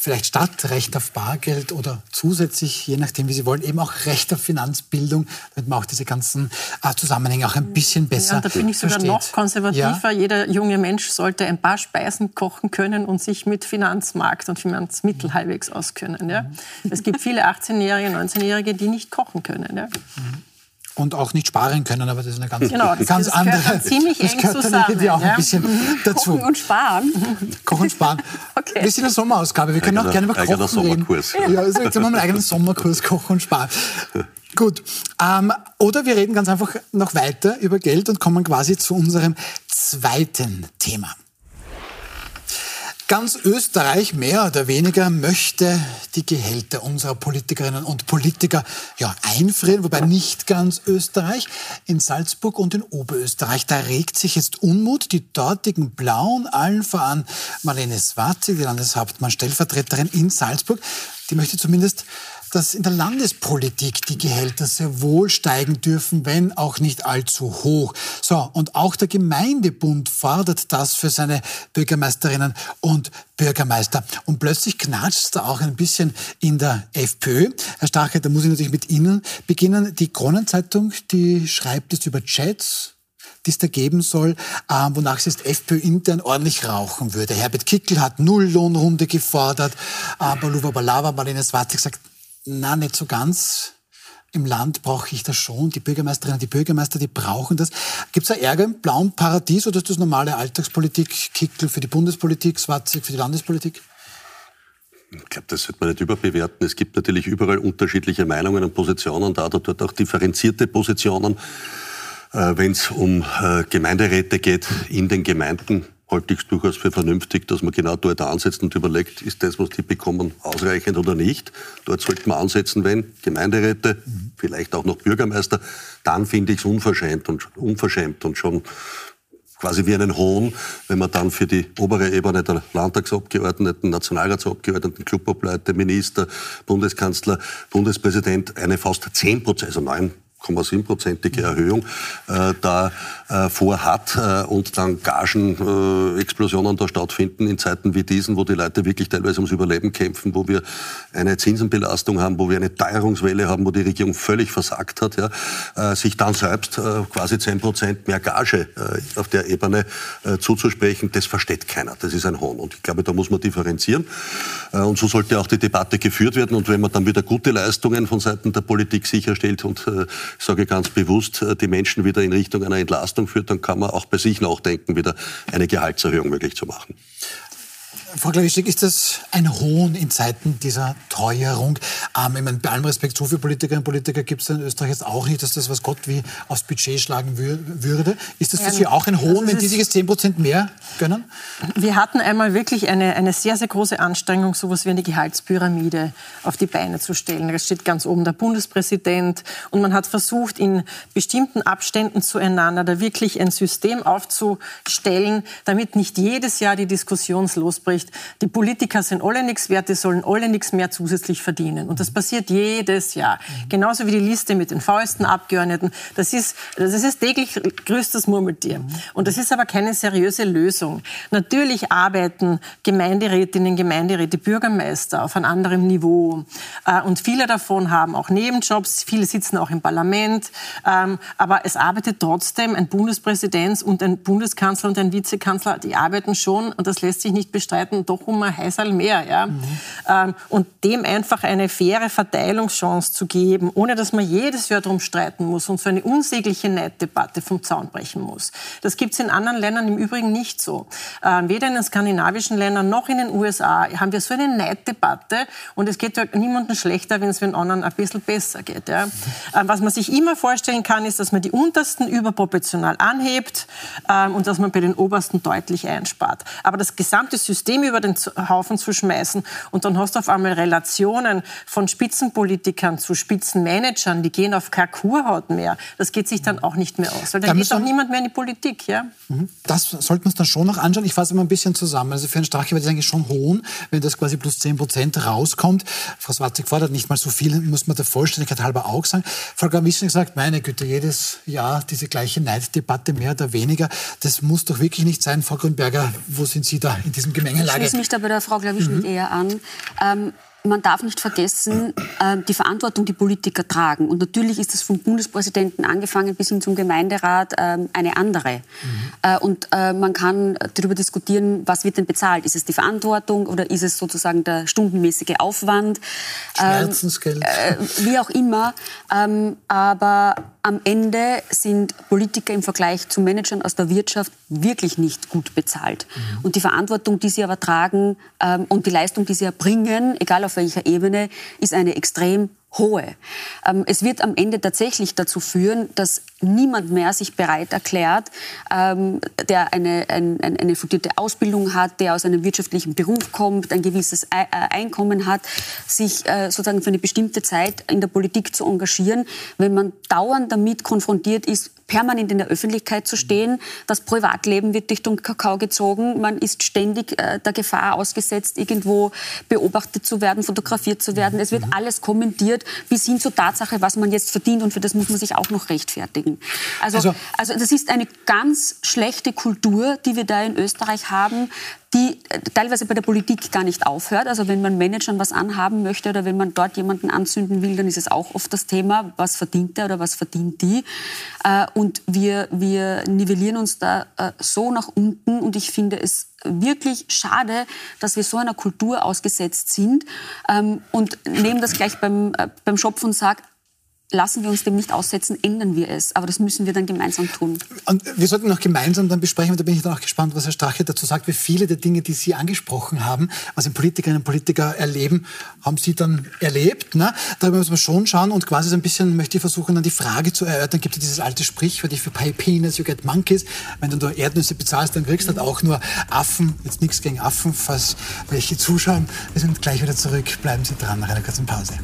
vielleicht statt Recht auf Bargeld oder zusätzlich, je nachdem, wie Sie wollen, eben auch Recht auf Finanzbildung, damit man auch diese ganzen äh, Zusammenhänge auch ein bisschen besser ja, da bin ich sogar versteht. noch konservativer. Ja? Jeder junge Mensch sollte ein paar Speisen kochen können und sich mit Finanzmarkt und Finanzmittel halbwegs auskennen. Ja? Mhm. Es gibt viele <laughs> 18-Jährige, 19-Jährige, die nicht kochen können. Ja? Mhm und auch nicht sparen können, aber das ist eine ganz, genau, das, ganz das andere. Gehört ziemlich das eng zusammen, auch ja? ein bisschen dazu. <laughs> Kochen und sparen. Kochen und sparen. okay. Wir sind eine Sommerausgabe. Wir können eigener, auch gerne über Kochen Sommerkurs. reden. Ja, also jetzt haben wir einen eigenen Sommerkurs Kochen und Sparen. Gut. Ähm, oder wir reden ganz einfach noch weiter über Geld und kommen quasi zu unserem zweiten Thema. Ganz Österreich mehr oder weniger möchte die Gehälter unserer Politikerinnen und Politiker ja, einfrieren, wobei nicht ganz Österreich. In Salzburg und in Oberösterreich, da regt sich jetzt Unmut. Die dortigen Blauen, allen voran Marlene Swazi, die Landeshauptmann, Stellvertreterin in Salzburg, die möchte zumindest dass in der Landespolitik die Gehälter sehr wohl steigen dürfen, wenn auch nicht allzu hoch. So, und auch der Gemeindebund fordert das für seine Bürgermeisterinnen und Bürgermeister. Und plötzlich knatscht es da auch ein bisschen in der FPÖ. Herr Starke, da muss ich natürlich mit Ihnen beginnen. Die Kronenzeitung, die schreibt es über Chats, die es da geben soll, äh, wonach es jetzt FPÖ intern ordentlich rauchen würde. Herbert Kickel hat Nulllohnrunde gefordert, aber äh, Luva Balava, Marlene Swati gesagt, na, nicht so ganz. Im Land brauche ich das schon. Die Bürgermeisterinnen, die Bürgermeister, die brauchen das. Gibt es da Ärger im blauen Paradies oder ist das normale Alltagspolitik, Kickel für die Bundespolitik, Swatzig für die Landespolitik? Ich glaube, das sollte man nicht überbewerten. Es gibt natürlich überall unterschiedliche Meinungen und Positionen, da oder dort auch differenzierte Positionen. Äh, Wenn es um äh, Gemeinderäte geht in den Gemeinden, halte ich es durchaus für vernünftig, dass man genau dort ansetzt und überlegt, ist das, was die bekommen, ausreichend oder nicht. Dort sollte man ansetzen, wenn Gemeinderäte, vielleicht auch noch Bürgermeister, dann finde ich es unverschämt und, unverschämt und schon quasi wie einen Hohn, wenn man dann für die obere Ebene der Landtagsabgeordneten, Nationalratsabgeordneten, Clubobleute, Minister, Bundeskanzler, Bundespräsident eine fast 10 Prozent, also 9 7,7-prozentige Erhöhung äh, da äh, vorhat äh, und dann Gagenexplosionen da stattfinden in Zeiten wie diesen, wo die Leute wirklich teilweise ums Überleben kämpfen, wo wir eine Zinsenbelastung haben, wo wir eine Teuerungswelle haben, wo die Regierung völlig versagt hat, ja, äh, sich dann selbst äh, quasi 10 Prozent mehr Gage äh, auf der Ebene äh, zuzusprechen, das versteht keiner. Das ist ein Hohn. Und ich glaube, da muss man differenzieren. Äh, und so sollte auch die Debatte geführt werden. Und wenn man dann wieder gute Leistungen von Seiten der Politik sicherstellt und äh, ich sage ganz bewusst, äh, die Menschen wieder in Richtung einer Entlastung führt, dann kann man auch bei sich nachdenken, wieder eine Gehaltserhöhung möglich zu machen. Frau Klawischek, ist das ein Hohn in Zeiten dieser Teuerung? Ähm, ich meine, bei allem Respekt, so viele Politikerinnen und Politiker gibt es in Österreich jetzt auch nicht, dass das was Gott wie aufs Budget schlagen würde. Ist das für Sie auch ein Hohn, wenn die sich jetzt 10 Prozent mehr gönnen? Wir hatten einmal wirklich eine, eine sehr, sehr große Anstrengung, so etwas wie eine Gehaltspyramide auf die Beine zu stellen. Da steht ganz oben der Bundespräsident und man hat versucht, in bestimmten Abständen zueinander da wirklich ein System aufzustellen, damit nicht jedes Jahr die Diskussion losbricht. Die Politiker sind alle nichts wert, die sollen alle nichts mehr zusätzlich verdienen. Und das passiert jedes Jahr. Genauso wie die Liste mit den faulsten Abgeordneten. Das ist, das ist täglich größtes Murmeltier. Und das ist aber keine seriöse Lösung. Natürlich arbeiten Gemeinderätinnen, Gemeinderäte, Bürgermeister auf einem anderen Niveau. Äh, und viele davon haben auch Nebenjobs. Viele sitzen auch im Parlament. Ähm, aber es arbeitet trotzdem ein Bundespräsident und ein Bundeskanzler und ein Vizekanzler. Die arbeiten schon, und das lässt sich nicht bestreiten, doch um ein Heißal mehr. Ja? Mhm. Ähm, und dem einfach eine faire Verteilungschance zu geben, ohne dass man jedes Jahr darum streiten muss und so eine unsägliche Neiddebatte vom Zaun brechen muss. Das gibt es in anderen Ländern im Übrigen nicht so. Ähm, weder in den skandinavischen Ländern noch in den USA haben wir so eine Neiddebatte und es geht ja niemandem schlechter, wenn es den anderen ein bisschen besser geht. Ja? Ähm, was man sich immer vorstellen kann, ist, dass man die Untersten überproportional anhebt ähm, und dass man bei den Obersten deutlich einspart. Aber das gesamte System über den Haufen zu schmeißen und dann hast du auf einmal Relationen von Spitzenpolitikern zu Spitzenmanagern, die gehen auf keine Kurhaut mehr. Das geht sich dann auch nicht mehr aus, weil dann da geht doch niemand mehr in die Politik. Ja? Mhm. Das sollten wir uns dann schon noch anschauen. Ich fasse immer ein bisschen zusammen. Also für einen Strache wäre das eigentlich schon hohn, wenn das quasi plus 10 Prozent rauskommt. Frau Swatzig fordert nicht mal so viel, muss man der Vollständigkeit halber auch sagen. Frau Gamischnik sagt, meine Güte, jedes Jahr diese gleiche Neiddebatte mehr oder weniger. Das muss doch wirklich nicht sein. Frau Grünberger, wo sind Sie da in diesem Gemengelage? Ich schließe mich da bei der Frau Glawischnik mhm. eher an. Ähm, man darf nicht vergessen, äh, die Verantwortung, die Politiker tragen. Und natürlich ist das vom Bundespräsidenten angefangen bis hin zum Gemeinderat ähm, eine andere. Mhm. Und äh, man kann darüber diskutieren, was wird denn bezahlt? Ist es die Verantwortung oder ist es sozusagen der stundenmäßige Aufwand? Ähm, Schmerzensgeld. Wie auch immer. Ähm, aber am Ende sind Politiker im Vergleich zu Managern aus der Wirtschaft wirklich nicht gut bezahlt. Mhm. Und die Verantwortung, die sie aber tragen und die Leistung, die sie erbringen, egal auf welcher Ebene, ist eine extrem hohe. Ähm, es wird am Ende tatsächlich dazu führen, dass niemand mehr sich bereit erklärt, ähm, der eine, ein, eine fundierte Ausbildung hat, der aus einem wirtschaftlichen Beruf kommt, ein gewisses äh, Einkommen hat, sich äh, sozusagen für eine bestimmte Zeit in der Politik zu engagieren, wenn man dauernd damit konfrontiert ist, permanent in der Öffentlichkeit zu stehen. Das Privatleben wird durch den Kakao gezogen. Man ist ständig äh, der Gefahr ausgesetzt, irgendwo beobachtet zu werden, fotografiert zu werden. Es wird mhm. alles kommentiert bis hin zur Tatsache, was man jetzt verdient. Und für das muss man sich auch noch rechtfertigen. Also, also, also das ist eine ganz schlechte Kultur, die wir da in Österreich haben die äh, teilweise bei der Politik gar nicht aufhört. Also wenn man Managern was anhaben möchte oder wenn man dort jemanden anzünden will, dann ist es auch oft das Thema, was verdient der oder was verdient die. Äh, und wir, wir nivellieren uns da äh, so nach unten und ich finde es wirklich schade, dass wir so einer Kultur ausgesetzt sind ähm, und nehmen das gleich beim, beim Schopf und sagen, lassen wir uns dem nicht aussetzen, ändern wir es. Aber das müssen wir dann gemeinsam tun. Und wir sollten noch gemeinsam dann besprechen, und da bin ich dann auch gespannt, was Herr Strache dazu sagt, wie viele der Dinge, die Sie angesprochen haben, was in Politikerinnen und Politiker erleben, haben Sie dann erlebt. Ne? Darüber müssen wir schon schauen und quasi so ein bisschen möchte ich versuchen, dann die Frage zu erörtern. Gibt es dieses alte Sprichwort, für pay peanuts, you get monkeys. Wenn du nur Erdnüsse bezahlst, dann kriegst du halt auch nur Affen. Jetzt nichts gegen Affen, falls welche zuschauen. Wir sind gleich wieder zurück. Bleiben Sie dran nach einer kurzen Pause.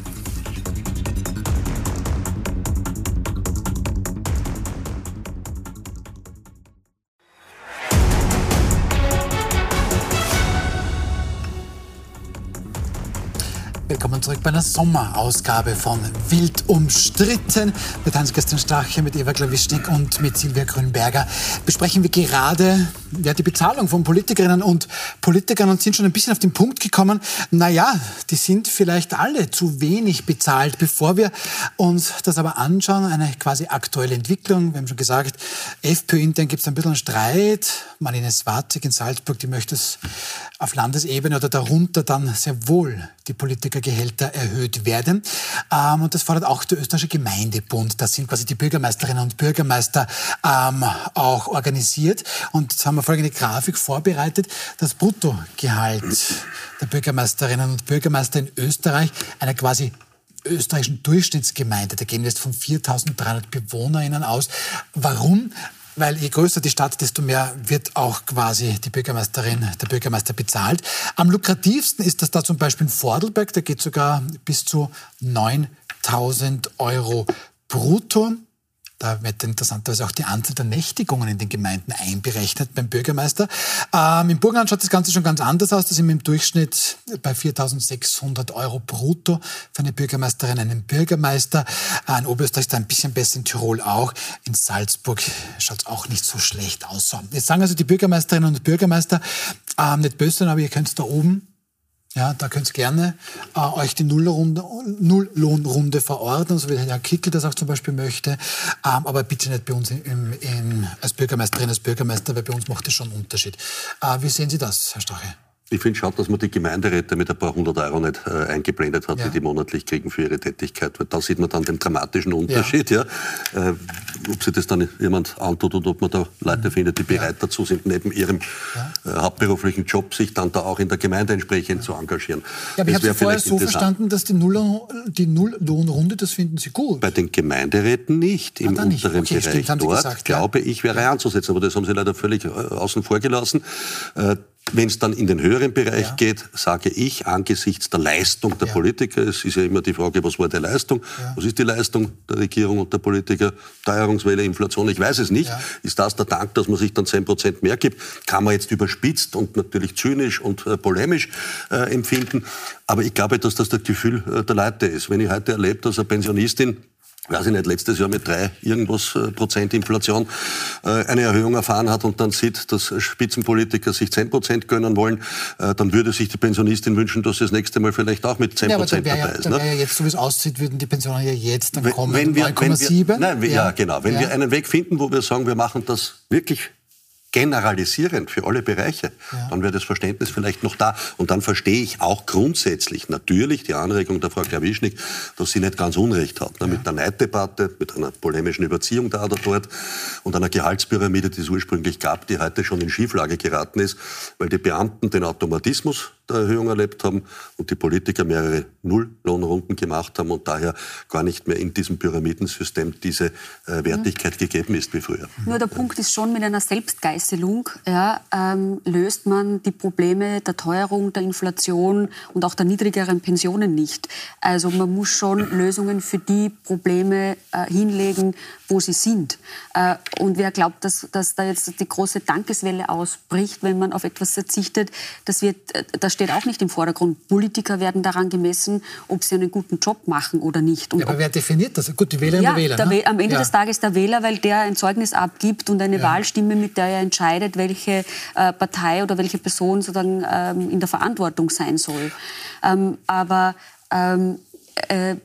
Willkommen zurück bei einer Sommerausgabe von Wild umstritten mit Hans-Christian Strache, mit Eva Klawischnik und mit Silvia Grünberger. Besprechen wir gerade ja, die Bezahlung von Politikerinnen und Politikern und sind schon ein bisschen auf den Punkt gekommen. Naja, die sind vielleicht alle zu wenig bezahlt. Bevor wir uns das aber anschauen, eine quasi aktuelle Entwicklung. Wir haben schon gesagt, FPÖ-intern gibt es ein bisschen Streit. Marlene Swatzig in Salzburg, die möchte es auf Landesebene oder darunter dann sehr wohl die Politiker Bürgermeistergehälter erhöht werden. Ähm, und das fordert auch der österreichische Gemeindebund. Da sind quasi die Bürgermeisterinnen und Bürgermeister ähm, auch organisiert. Und jetzt haben wir folgende Grafik vorbereitet. Das Bruttogehalt der Bürgermeisterinnen und Bürgermeister in Österreich, einer quasi österreichischen Durchschnittsgemeinde. Da gehen wir jetzt von 4.300 BewohnerInnen aus. Warum? Weil je größer die Stadt, desto mehr wird auch quasi die Bürgermeisterin, der Bürgermeister bezahlt. Am lukrativsten ist das da zum Beispiel in Vordelberg. Da geht sogar bis zu 9.000 Euro brutto. Da wird interessanterweise auch die Anzahl der Nächtigungen in den Gemeinden einberechnet beim Bürgermeister. Ähm, Im Burgenland schaut das Ganze schon ganz anders aus. Da sind wir im Durchschnitt bei 4.600 Euro brutto für eine Bürgermeisterin, einen Bürgermeister. Äh, in Oberösterreich ist da ein bisschen besser, in Tirol auch. In Salzburg schaut es auch nicht so schlecht aus. So, jetzt sagen also die Bürgermeisterinnen und Bürgermeister, ähm, nicht böse, aber ihr könnt da oben ja, da könnt ihr gerne äh, euch die Nulllohnrunde verordnen, so wie Herr Kickel das auch zum Beispiel möchte. Ähm, aber bitte nicht bei uns im, im, als Bürgermeisterin, als Bürgermeister, weil bei uns macht das schon einen Unterschied. Äh, wie sehen Sie das, Herr Strache? Ich finde schade, dass man die Gemeinderäte mit ein paar hundert Euro nicht äh, eingeblendet hat, ja. die die monatlich kriegen für ihre Tätigkeit. Weil da sieht man dann den dramatischen Unterschied, ja. ja. Äh, ob sich das dann jemand antut und ob man da Leute mhm. findet, die bereit ja. dazu sind, neben ihrem äh, hauptberuflichen Job sich dann da auch in der Gemeinde entsprechend zu engagieren. Ja, aber ich habe vorher so verstanden, dass die, Null, die Nulllohnrunde, das finden Sie gut. Bei den Gemeinderäten nicht. Im ah, unteren okay, Bereich stimmt, dort, gesagt, glaube ich, wäre anzusetzen. Aber das haben Sie leider völlig äh, außen vor gelassen. Wenn es dann in den höheren Bereich ja. geht, sage ich, angesichts der Leistung der ja. Politiker, es ist ja immer die Frage, was war die Leistung? Ja. Was ist die Leistung der Regierung und der Politiker? Teuerungswelle, Inflation, ich weiß es nicht. Ist das der Dank, dass man sich dann 10 Prozent mehr gibt? Kann man jetzt überspitzt und natürlich zynisch und äh, polemisch äh, empfinden. Aber ich glaube, dass das das Gefühl äh, der Leute ist. Wenn ich heute erlebe, dass eine Pensionistin weiß ich nicht, letztes Jahr mit drei irgendwas äh, Prozent Inflation äh, eine Erhöhung erfahren hat und dann sieht, dass Spitzenpolitiker sich zehn Prozent gönnen wollen, äh, dann würde sich die Pensionistin wünschen, dass sie das nächste Mal vielleicht auch mit zehn Prozent ja, dabei ja, ist. Da ne? ja jetzt, so wie es aussieht, würden die Pensionen ja jetzt dann kommen, wenn wir, 9,7. Nein, ja. ja. genau. Wenn wir einen Weg finden, wo wir sagen, wir machen das wirklich generalisierend für alle Bereiche, ja. dann wäre das Verständnis vielleicht noch da. Und dann verstehe ich auch grundsätzlich natürlich die Anregung der Frau Klawischnik, dass sie nicht ganz Unrecht hat. Ne? Ja. Mit der Neiddebatte, mit einer polemischen Überziehung da oder dort und einer Gehaltspyramide, die es ursprünglich gab, die heute schon in Schieflage geraten ist, weil die Beamten den Automatismus der Erhöhung erlebt haben und die Politiker mehrere Nulllohnrunden gemacht haben und daher gar nicht mehr in diesem Pyramidensystem diese äh, Wertigkeit mhm. gegeben ist wie früher. Nur der Punkt ist schon, mit einer Selbstgeißelung ja, ähm, löst man die Probleme der Teuerung, der Inflation und auch der niedrigeren Pensionen nicht. Also man muss schon Lösungen für die Probleme äh, hinlegen, wo sie sind. Äh, und wer glaubt, dass, dass da jetzt die große Dankeswelle ausbricht, wenn man auf etwas verzichtet, das, wird, äh, das steht auch nicht im Vordergrund. Politiker werden daran gemessen, ob sie einen guten Job machen oder nicht. Ja, aber wer definiert das? Gut, die Wählerinnen ja, und Wähler. Ne? am Ende ja. des Tages der Wähler, weil der ein Zeugnis abgibt und eine ja. Wahlstimme, mit der er entscheidet, welche äh, Partei oder welche Person sozusagen ähm, in der Verantwortung sein soll. Ähm, aber ähm, äh,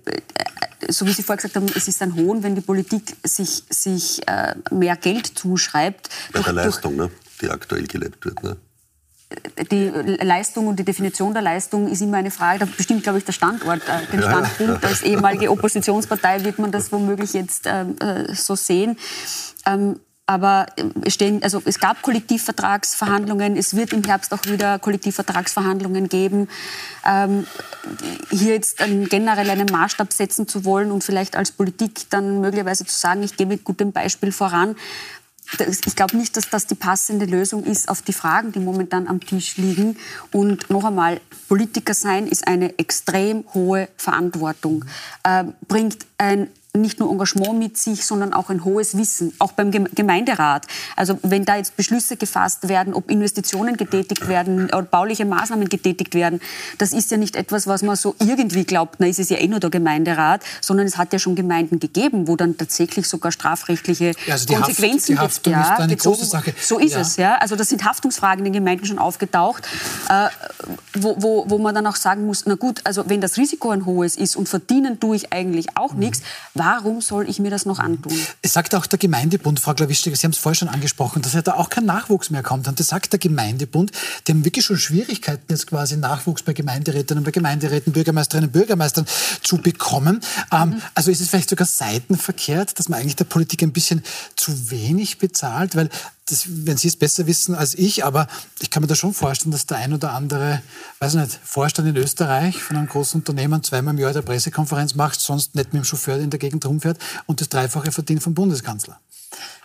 so wie Sie vorher gesagt haben, es ist ein Hohn, wenn die Politik sich, sich äh, mehr Geld zuschreibt. Bei durch, der Leistung, ne? die aktuell gelebt wird. Ne? Die Leistung und die Definition der Leistung ist immer eine Frage. Da bestimmt, glaube ich, der Standort, äh, den Standpunkt. Als ehemalige Oppositionspartei wird man das womöglich jetzt ähm, äh, so sehen. Ähm, aber es, stehen, also es gab Kollektivvertragsverhandlungen, es wird im Herbst auch wieder Kollektivvertragsverhandlungen geben. Ähm, hier jetzt einen, generell einen Maßstab setzen zu wollen und vielleicht als Politik dann möglicherweise zu sagen, ich gehe mit gutem Beispiel voran, ich glaube nicht, dass das die passende Lösung ist auf die Fragen, die momentan am Tisch liegen. Und noch einmal, Politiker sein ist eine extrem hohe Verantwortung, äh, bringt ein nicht nur Engagement mit sich, sondern auch ein hohes Wissen, auch beim Gemeinderat. Also wenn da jetzt Beschlüsse gefasst werden, ob Investitionen getätigt werden oder bauliche Maßnahmen getätigt werden, das ist ja nicht etwas, was man so irgendwie glaubt, na ist es ja eh nur der Gemeinderat, sondern es hat ja schon Gemeinden gegeben, wo dann tatsächlich sogar strafrechtliche ja, also Konsequenzen Haft, die Haftung ja, ist eine große Sache. So ist ja. es, ja. Also das sind Haftungsfragen in den Gemeinden schon aufgetaucht, äh, wo, wo, wo man dann auch sagen muss, na gut, also wenn das Risiko ein hohes ist und verdienen tue ich eigentlich auch mhm. nichts, Warum soll ich mir das noch antun? Es sagt auch der Gemeindebund, Frau Glawischig, Sie haben es vorher schon angesprochen, dass ja da auch kein Nachwuchs mehr kommt. Und das sagt der Gemeindebund, die haben wirklich schon Schwierigkeiten, jetzt quasi Nachwuchs bei Gemeinderäten und bei Gemeinderäten, Bürgermeisterinnen und Bürgermeistern zu bekommen. Ähm, mhm. also ist es vielleicht sogar seitenverkehrt, dass man eigentlich der Politik ein bisschen zu wenig bezahlt, weil das, wenn Sie es besser wissen als ich, aber ich kann mir da schon vorstellen, dass der ein oder andere, weiß nicht, Vorstand in Österreich von einem großen Unternehmen zweimal im Jahr der Pressekonferenz macht, sonst nicht mit dem Chauffeur in der Gegend rumfährt und das Dreifache verdient vom Bundeskanzler.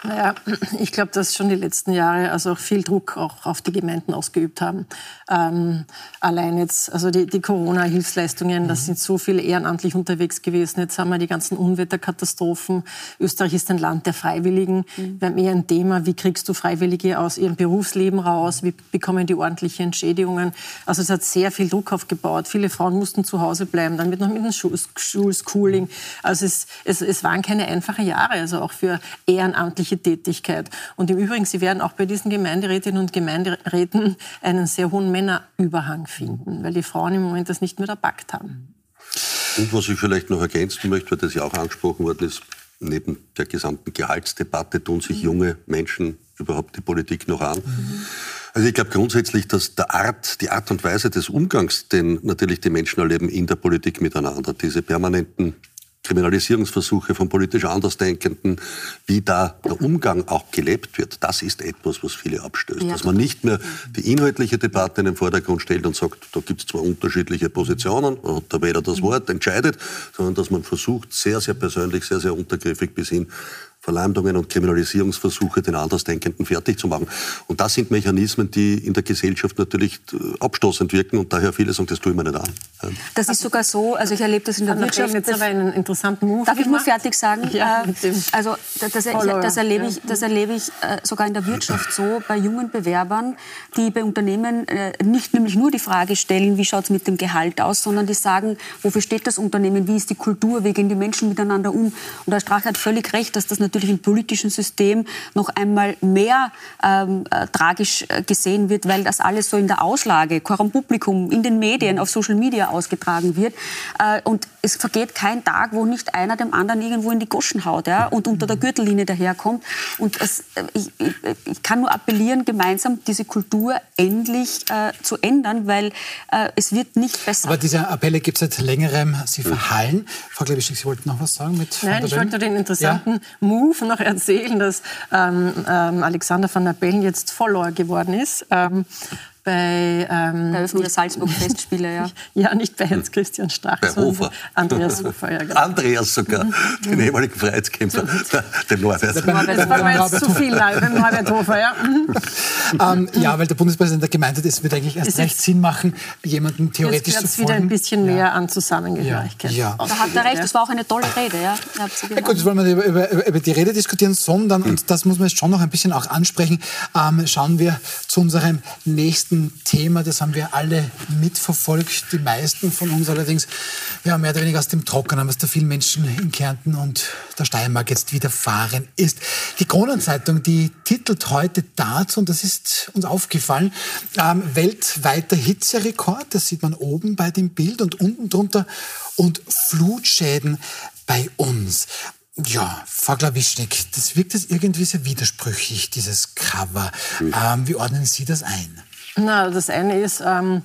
Naja, <clears throat> ich glaube, dass schon die letzten Jahre also auch viel Druck auch auf die Gemeinden ausgeübt haben. Ähm, allein jetzt, also die, die Corona-Hilfsleistungen, mhm. das sind so viele ehrenamtlich unterwegs gewesen. Jetzt haben wir die ganzen Unwetterkatastrophen. Österreich ist ein Land der Freiwilligen. Mhm. Wir haben eher ein Thema, wie kriegst du Freiwillige aus ihrem Berufsleben raus? Wie bekommen die ordentliche Entschädigungen? Also es hat sehr viel Druck aufgebaut. Viele Frauen mussten zu Hause bleiben. Dann wird noch mit dem Schulschooling. Also es, es, es waren keine einfachen Jahre, also auch für ehrenamtliche Tätigkeit. Und im Übrigen, Sie werden auch bei diesen Gemeinderätinnen und Gemeinderäten einen sehr hohen Männerüberhang finden, weil die Frauen im Moment das nicht mehr erpackt haben. Und was ich vielleicht noch ergänzen möchte, weil das ja auch angesprochen worden ist, neben der gesamten Gehaltsdebatte tun sich junge Menschen überhaupt die Politik noch an. Also ich glaube grundsätzlich, dass der Art, die Art und Weise des Umgangs, den natürlich die Menschen erleben in der Politik miteinander, diese permanenten Kriminalisierungsversuche von politisch Andersdenkenden, wie da der Umgang auch gelebt wird, das ist etwas, was viele abstößt. Ja. Dass man nicht mehr die inhaltliche Debatte in den Vordergrund stellt und sagt, da gibt es zwar unterschiedliche Positionen, und da weder das Wort entscheidet, sondern dass man versucht, sehr, sehr persönlich, sehr, sehr untergriffig bis hin Verleumdungen und Kriminalisierungsversuche den Andersdenkenden fertig zu machen. Und das sind Mechanismen, die in der Gesellschaft natürlich äh, abstoßend wirken und daher viele sagen, das tue ich mir nicht an. Das ist sogar so, also ich erlebe das in der Hat Wirtschaft. Jetzt aber einen interessanten Move Darf ich nur fertig sagen? Ja, äh, also das, das, das, erlebe ich, das erlebe ich äh, sogar in der Wirtschaft so, bei jungen Bewerbern, die bei Unternehmen nicht nämlich nur die Frage stellen, wie schaut es mit dem Gehalt aus, sondern die sagen, wofür steht das Unternehmen, wie ist die Kultur, wie gehen die Menschen miteinander um. Und Herr Strach hat völlig recht, dass das natürlich natürlich im politischen System noch einmal mehr ähm, äh, tragisch äh, gesehen wird, weil das alles so in der Auslage, Quorum Publikum, in den Medien, auf Social Media ausgetragen wird. Äh, und es vergeht kein Tag, wo nicht einer dem anderen irgendwo in die Goschen haut ja, und unter der Gürtellinie daherkommt. Und es, äh, ich, ich, ich, kann nur appellieren, gemeinsam diese Kultur endlich äh, zu ändern, weil äh, es wird nicht besser. Aber diese Appelle gibt es seit längerem. Sie verhallen. Frau Klebischig, Sie wollten noch was sagen? Mit Nein, ich wollte den interessanten ja? Move Move noch erzählen, dass ähm, ähm, Alexander van der Bellen jetzt Follower geworden ist. Ähm, bei ähm, der Eröffnung der Salzburg-Festspiele, ja. <laughs> ja, nicht bei Heinz Christian Strach, bei Hofer. Andreas <laughs> Hofer, ja. Genau. Andreas sogar, mhm. den ehemaligen Freiheitskämpfer, den Norbert. Das war jetzt zu viel, beim Norbert Hofer, ja. Mhm. ähm, ja, weil der Bundespräsident der gemeint hat, es wird eigentlich erst recht Sinn machen, jemanden theoretisch jetzt zu folgen. wieder ein bisschen ja. mehr an Zusammengehörigkeit. Ja. ja. Da hat er recht, das war auch eine tolle Rede, ja. ja gut, jetzt wollen wir über, über, über, die Rede diskutieren, sondern, mhm. und das muss man jetzt schon noch ein bisschen auch ansprechen, ähm, schauen wir zu unserem nächsten Thema, das haben wir alle mitverfolgt, die meisten von uns allerdings ja, mehr oder weniger aus dem Trockenen, was da vielen Menschen in Kärnten und der Steiermark jetzt widerfahren ist. Die Kronenzeitung, die titelt heute dazu, und das ist uns aufgefallen, ähm, weltweiter Hitzerekord, das sieht man oben bei dem Bild und unten drunter, und Flutschäden bei uns. Ja, Frau Glawischnik, das wirkt jetzt irgendwie sehr widersprüchlich, dieses Cover. Hm. Ähm, wie ordnen Sie das ein? Na, das eine ist, ähm,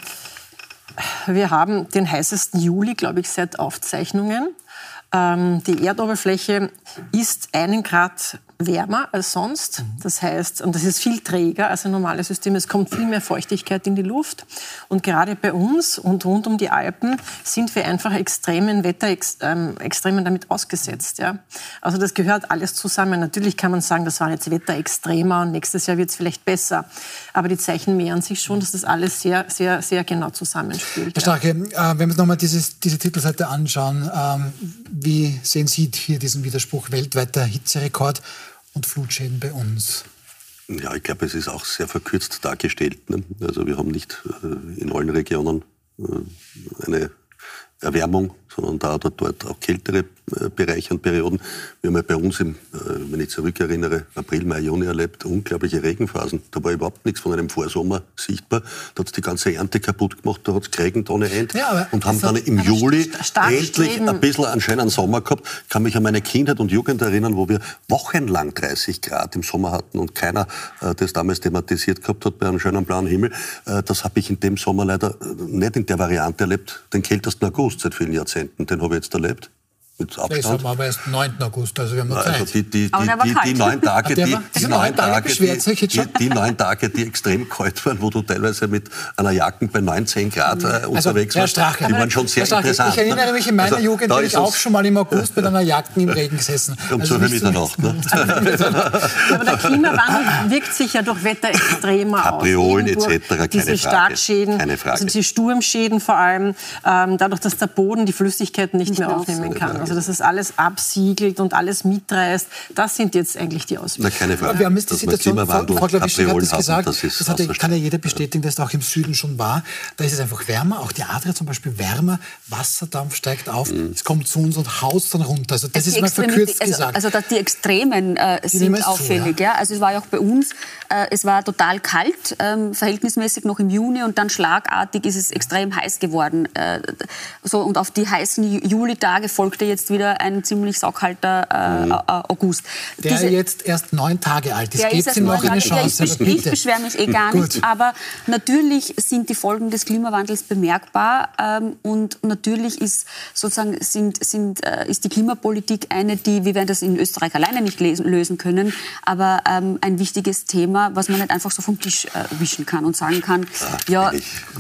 wir haben den heißesten Juli, glaube ich, seit Aufzeichnungen. Ähm, die Erdoberfläche ist einen Grad wärmer als sonst. Das heißt, und das ist viel träger als ein normales System. Es kommt viel mehr Feuchtigkeit in die Luft. Und gerade bei uns und rund um die Alpen sind wir einfach extremen Wetterextremen ähm, damit ausgesetzt. Ja? Also das gehört alles zusammen. Natürlich kann man sagen, das waren jetzt Wetterextremer und nächstes Jahr wird es vielleicht besser. Aber die Zeichen mehren sich schon, dass das alles sehr, sehr, sehr genau zusammenspielt. Herr Starke, äh, wenn wir uns nochmal diese Titelseite anschauen, ähm, wie sehen Sie hier diesen Widerspruch weltweiter Hitzerekord und Flutschäden bei uns? Ja, ich glaube, es ist auch sehr verkürzt dargestellt. Ne? Also wir haben nicht äh, in allen Regionen äh, eine Erwärmung, sondern da oder dort auch kältere äh, Bereiche und Perioden. Wir haben ja bei uns, im, äh, wenn ich zurückerinnere, April, Mai, Juni erlebt, unglaubliche Regenphasen. Da war überhaupt nichts von einem Vorsommer sichtbar. Da hat es die ganze Ernte kaputt gemacht, da hat es geregnet ohne End. Ja, und haben dann im Juli endlich ein bisschen einen schönen Sommer gehabt. Ich kann mich an meine Kindheit und Jugend erinnern, wo wir wochenlang 30 Grad im Sommer hatten und keiner äh, das damals thematisiert gehabt hat bei einem schönen blauen Himmel. Äh, das habe ich in dem Sommer leider nicht in der Variante erlebt. Den kältesten August seit vielen Jahrzehnten, den habe ich jetzt erlebt mit Abstand. Das haben wir aber erst 9. August, also wir haben noch Zeit. Also die, die, die, die, die neun Tage, die, die, neun Tage, die, die, neun Tage, die extrem kalt waren, wo du teilweise mit einer Jacke bei 19 Grad äh, also, unterwegs warst, die waren schon sehr Strache, interessant. Ich erinnere mich in meiner also, Jugend, bin ich auch schon mal im August mit einer Jacke im Regen gesessen. <laughs> Um also 12 Mitternacht. Ne? <laughs> aber der Klimawandel wirkt sich ja durch Wetter extremer Kapriolen aus. etc., keine diese Starkschäden, keine Frage. also diese Sturmschäden vor allem, ähm, dadurch, dass der Boden die Flüssigkeiten nicht, nicht mehr aufnehmen kann. Also dass es alles absiegelt und alles mitreißt, das sind jetzt eigentlich die Auswirkungen. Na, keine Frage. Wir haben jetzt die Situation, Frau Klavischek hat das gesagt, das, das hat, kann ja jeder bestätigen, dass es auch im Süden schon war. Da ist es einfach wärmer, auch die Adria zum Beispiel wärmer, Wasserdampf steigt auf, mhm. es kommt zu uns und haust dann runter. Also das also ist mal verkürzt also, gesagt. Also die Extremen äh, die sind auffällig. Zu, ja? ja? Also es war ja auch bei uns, äh, es war total kalt, äh, verhältnismäßig noch im Juni und dann schlagartig ist es extrem heiß geworden. Äh, so, und auf die heißen Julitage folgte jetzt wieder ein ziemlich saughalter äh, mhm. August. Der Diese, jetzt erst neun Tage alt ist. Gebt ihm noch eine Chance. Ich, ich beschwere mich eh gar nicht, aber natürlich sind die Folgen des Klimawandels bemerkbar ähm, und natürlich ist sozusagen sind, sind, äh, ist die Klimapolitik eine, die wir werden das in Österreich alleine nicht lesen, lösen können, aber ähm, ein wichtiges Thema, was man nicht einfach so vom Tisch äh, wischen kann und sagen kann, Ach, ja,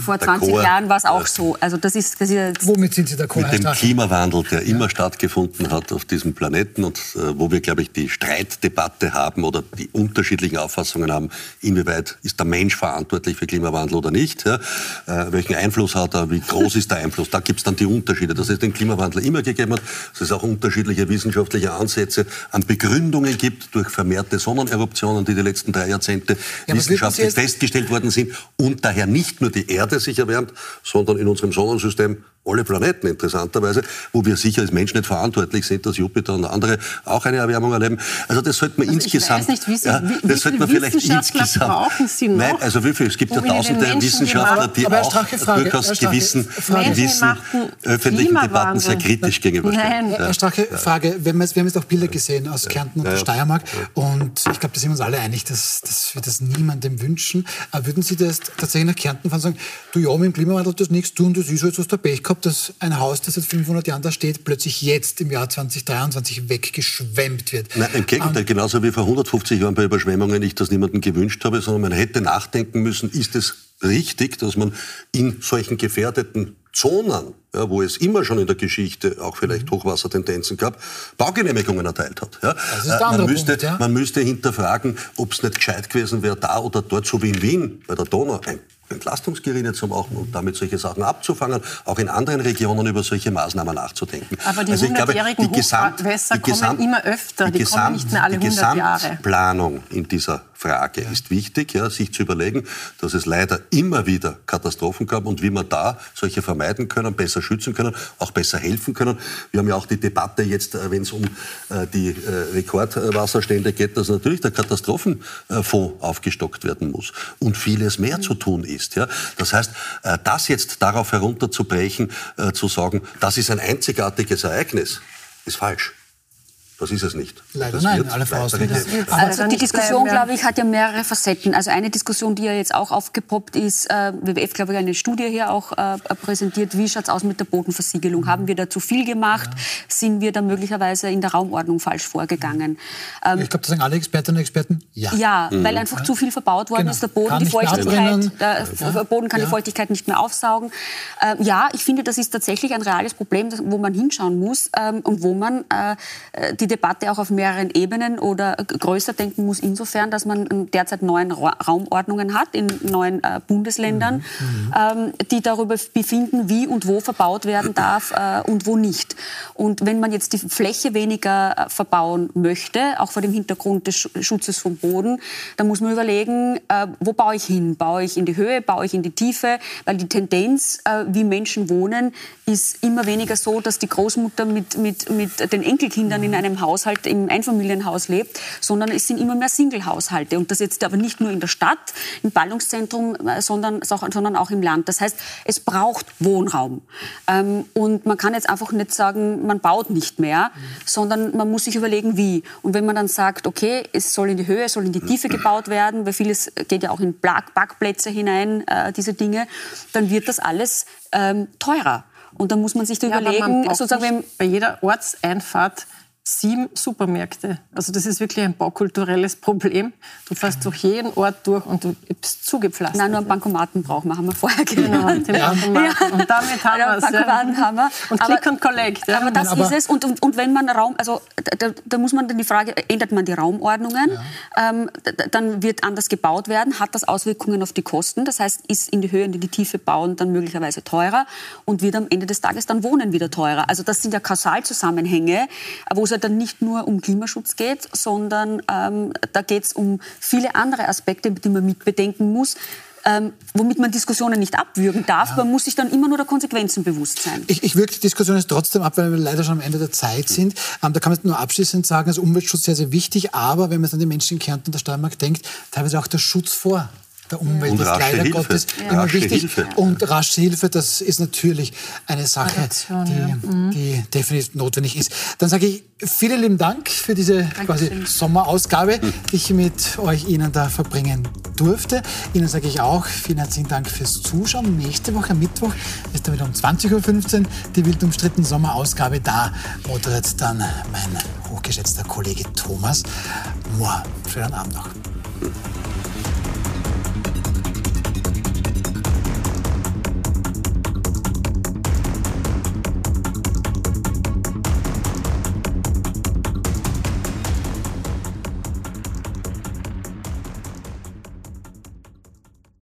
vor 20 Jahren war es auch so. Also das ist, das ist Womit sind Sie der Mit dem Klimawandel, der immer stattgefunden stattgefunden hat auf diesem Planeten und äh, wo wir, glaube ich, die Streitdebatte haben oder die unterschiedlichen Auffassungen haben, inwieweit ist der Mensch verantwortlich für Klimawandel oder nicht, ja? äh, welchen Einfluss hat er, wie groß ist der Einfluss, da gibt es dann die Unterschiede. Dass es den Klimawandel immer gegeben hat, dass es auch unterschiedliche wissenschaftliche Ansätze an Begründungen gibt durch vermehrte Sonneneruptionen, die die letzten drei Jahrzehnte ja, wissenschaftlich festgestellt worden sind und daher nicht nur die Erde sich erwärmt, sondern in unserem Sonnensystem alle Planeten interessanterweise, wo wir sicher als Menschen nicht verantwortlich sind, dass Jupiter und andere auch eine Erwärmung erleben. Also das sollte man also insgesamt, nicht, wie, ja, wie, das sollte man vielleicht insgesamt. Brauchen Sie noch, Nein, also wie viel? Es gibt ja tausende Wissenschaftler, die aber auch Frage, durchaus gewissen, gewissen öffentlichen Debatten sehr kritisch gegenüberstehen. Nein, ja. Herr Strache, Frage. Wir haben, jetzt, wir haben jetzt auch Bilder gesehen aus Kärnten und der Steiermark und ich glaube, da sind wir uns alle einig, dass, dass wir das niemandem wünschen. Aber würden Sie das tatsächlich nach Kärnten fahren und sagen, du ja, mit dem Klimawandel das nichts tun, das ist jetzt aus der Pech gehabt, dass ein Haus, das seit 500 Jahren da steht, plötzlich jetzt im Jahr 2023 weggeschwemmt wird. Nein, im Gegenteil, um, genauso wie vor 150 Jahren bei Überschwemmungen ich das niemandem gewünscht habe, sondern man hätte nachdenken müssen, ist es richtig, dass man in solchen gefährdeten Zonen, ja, wo es immer schon in der Geschichte auch vielleicht mhm. Hochwassertendenzen gab, Baugenehmigungen erteilt hat. Ja. Das ist der man, müsste, Punkt, ja. man müsste hinterfragen, ob es nicht gescheit gewesen wäre, da oder dort, so wie in Wien bei der Donau, ein Entlastungsgeriene zu machen und damit solche Sachen abzufangen, auch in anderen Regionen über solche Maßnahmen nachzudenken. Aber die also 100-jährigen Hochwässer kommen immer öfter, die, die Gesamt, kommen nicht mehr alle 100 Jahre. Die Gesamtplanung in dieser Frage ist wichtig, ja, sich zu überlegen, dass es leider immer wieder Katastrophen gab und wie man da solche vermeiden können, besser schützen können, auch besser helfen können. Wir haben ja auch die Debatte jetzt, äh, wenn es um äh, die äh, Rekordwasserstände geht, dass natürlich der Katastrophenfonds aufgestockt werden muss und vieles mehr zu tun ist. Ja. Das heißt, das jetzt darauf herunterzubrechen, zu sagen, das ist ein einzigartiges Ereignis, ist falsch. Das ist es nicht. Leider das nein, alle Voraussetzungen. Also die Diskussion, glaube ich, hat ja mehrere Facetten. Also eine Diskussion, die ja jetzt auch aufgepoppt ist, äh, WWF, glaube ich, eine Studie hier auch äh, präsentiert, wie schaut es aus mit der Bodenversiegelung? Haben wir da zu viel gemacht? Ja. Sind wir da möglicherweise in der Raumordnung falsch vorgegangen? Ähm, ich glaube, das sagen alle Expertinnen und Experten, ja. Ja, mhm. weil einfach ja. zu viel verbaut worden genau. ist. Der Boden, kann die Feuchtigkeit, der ja. Boden kann die Feuchtigkeit nicht mehr aufsaugen. Ähm, ja, ich finde, das ist tatsächlich ein reales Problem, wo man hinschauen muss ähm, und wo man äh, die Debatte auch auf mehreren Ebenen oder größer denken muss insofern, dass man derzeit neun Raumordnungen hat in neun äh, Bundesländern, mhm. ähm, die darüber befinden, wie und wo verbaut werden darf äh, und wo nicht. Und wenn man jetzt die Fläche weniger äh, verbauen möchte, auch vor dem Hintergrund des Schutzes vom Boden, dann muss man überlegen, äh, wo baue ich hin? Baue ich in die Höhe, baue ich in die Tiefe? Weil die Tendenz, äh, wie Menschen wohnen, ist immer weniger so, dass die Großmutter mit, mit, mit den Enkelkindern in einem Haushalt, im Einfamilienhaus lebt, sondern es sind immer mehr Single-Haushalte. Und das jetzt aber nicht nur in der Stadt, im Ballungszentrum, äh, sondern, sondern auch im Land. Das heißt, es braucht Wohnraum. Ähm, und man kann jetzt einfach nicht sagen, man baut nicht mehr, sondern man muss sich überlegen, wie. Und wenn man dann sagt, okay, es soll in die Höhe, es soll in die Tiefe gebaut werden, weil vieles geht ja auch in Backplätze hinein, äh, diese Dinge, dann wird das alles ähm, teurer. Und dann muss man sich da ja, überlegen, sozusagen, bei jeder Ortseinfahrt sieben Supermärkte. Also das ist wirklich ein baukulturelles Problem. Du fährst durch jeden Ort durch und du bist zugepflastert. Nein, nur einen Bankomaten brauchen wir, haben wir vorher genau, den ja. Bankomaten. Und damit haben wir es. Bankomaten ja. haben wir. Und aber, Click und Collect. Ja. Aber das aber ist es. Und, und, und, wenn man Raum, also da, da, muss man dann die Frage, ändert man die Raumordnungen, ja. ähm, dann wird anders gebaut werden, hat das Auswirkungen auf die Kosten. Das heißt, ist in die Höhe und in die Tiefe bauen dann möglicherweise teurer und wird am Ende des Tages dann Wohnen wieder teurer. Also das sind ja Kausalzusammenhänge, wo es ja dann nicht nur um Klimaschutz geht, sondern ähm, da geht es um viele andere Aspekte, die man mitbedenken muss. Ähm, womit man Diskussionen nicht abwürgen darf. Ja. Man muss sich dann immer nur der Konsequenzen bewusst sein. Ich, ich würge die Diskussion jetzt trotzdem ab, weil wir leider schon am Ende der Zeit sind. Ähm, da kann man nur abschließend sagen, also Umweltschutz sehr, sehr wichtig, aber wenn man an die Menschen in Kärnten und der Steiermark denkt, teilweise auch der Schutz vor der Umwelt und ist leider Hilfe. Gottes ja. immer rasche wichtig. Hilfe. Und rasche Hilfe, das ist natürlich eine Sache, die, ja. mhm. die, definitiv notwendig ist. Dann sage ich vielen lieben Dank für diese quasi Sommerausgabe, die ich mit euch Ihnen da verbringen durfte. Ihnen sage ich auch vielen herzlichen Dank fürs Zuschauen. Nächste Woche Mittwoch ist dann wieder um 20.15 Uhr die wild umstrittene Sommerausgabe. Da moderiert dann mein hochgeschätzter Kollege Thomas Mohr. Schönen Abend noch.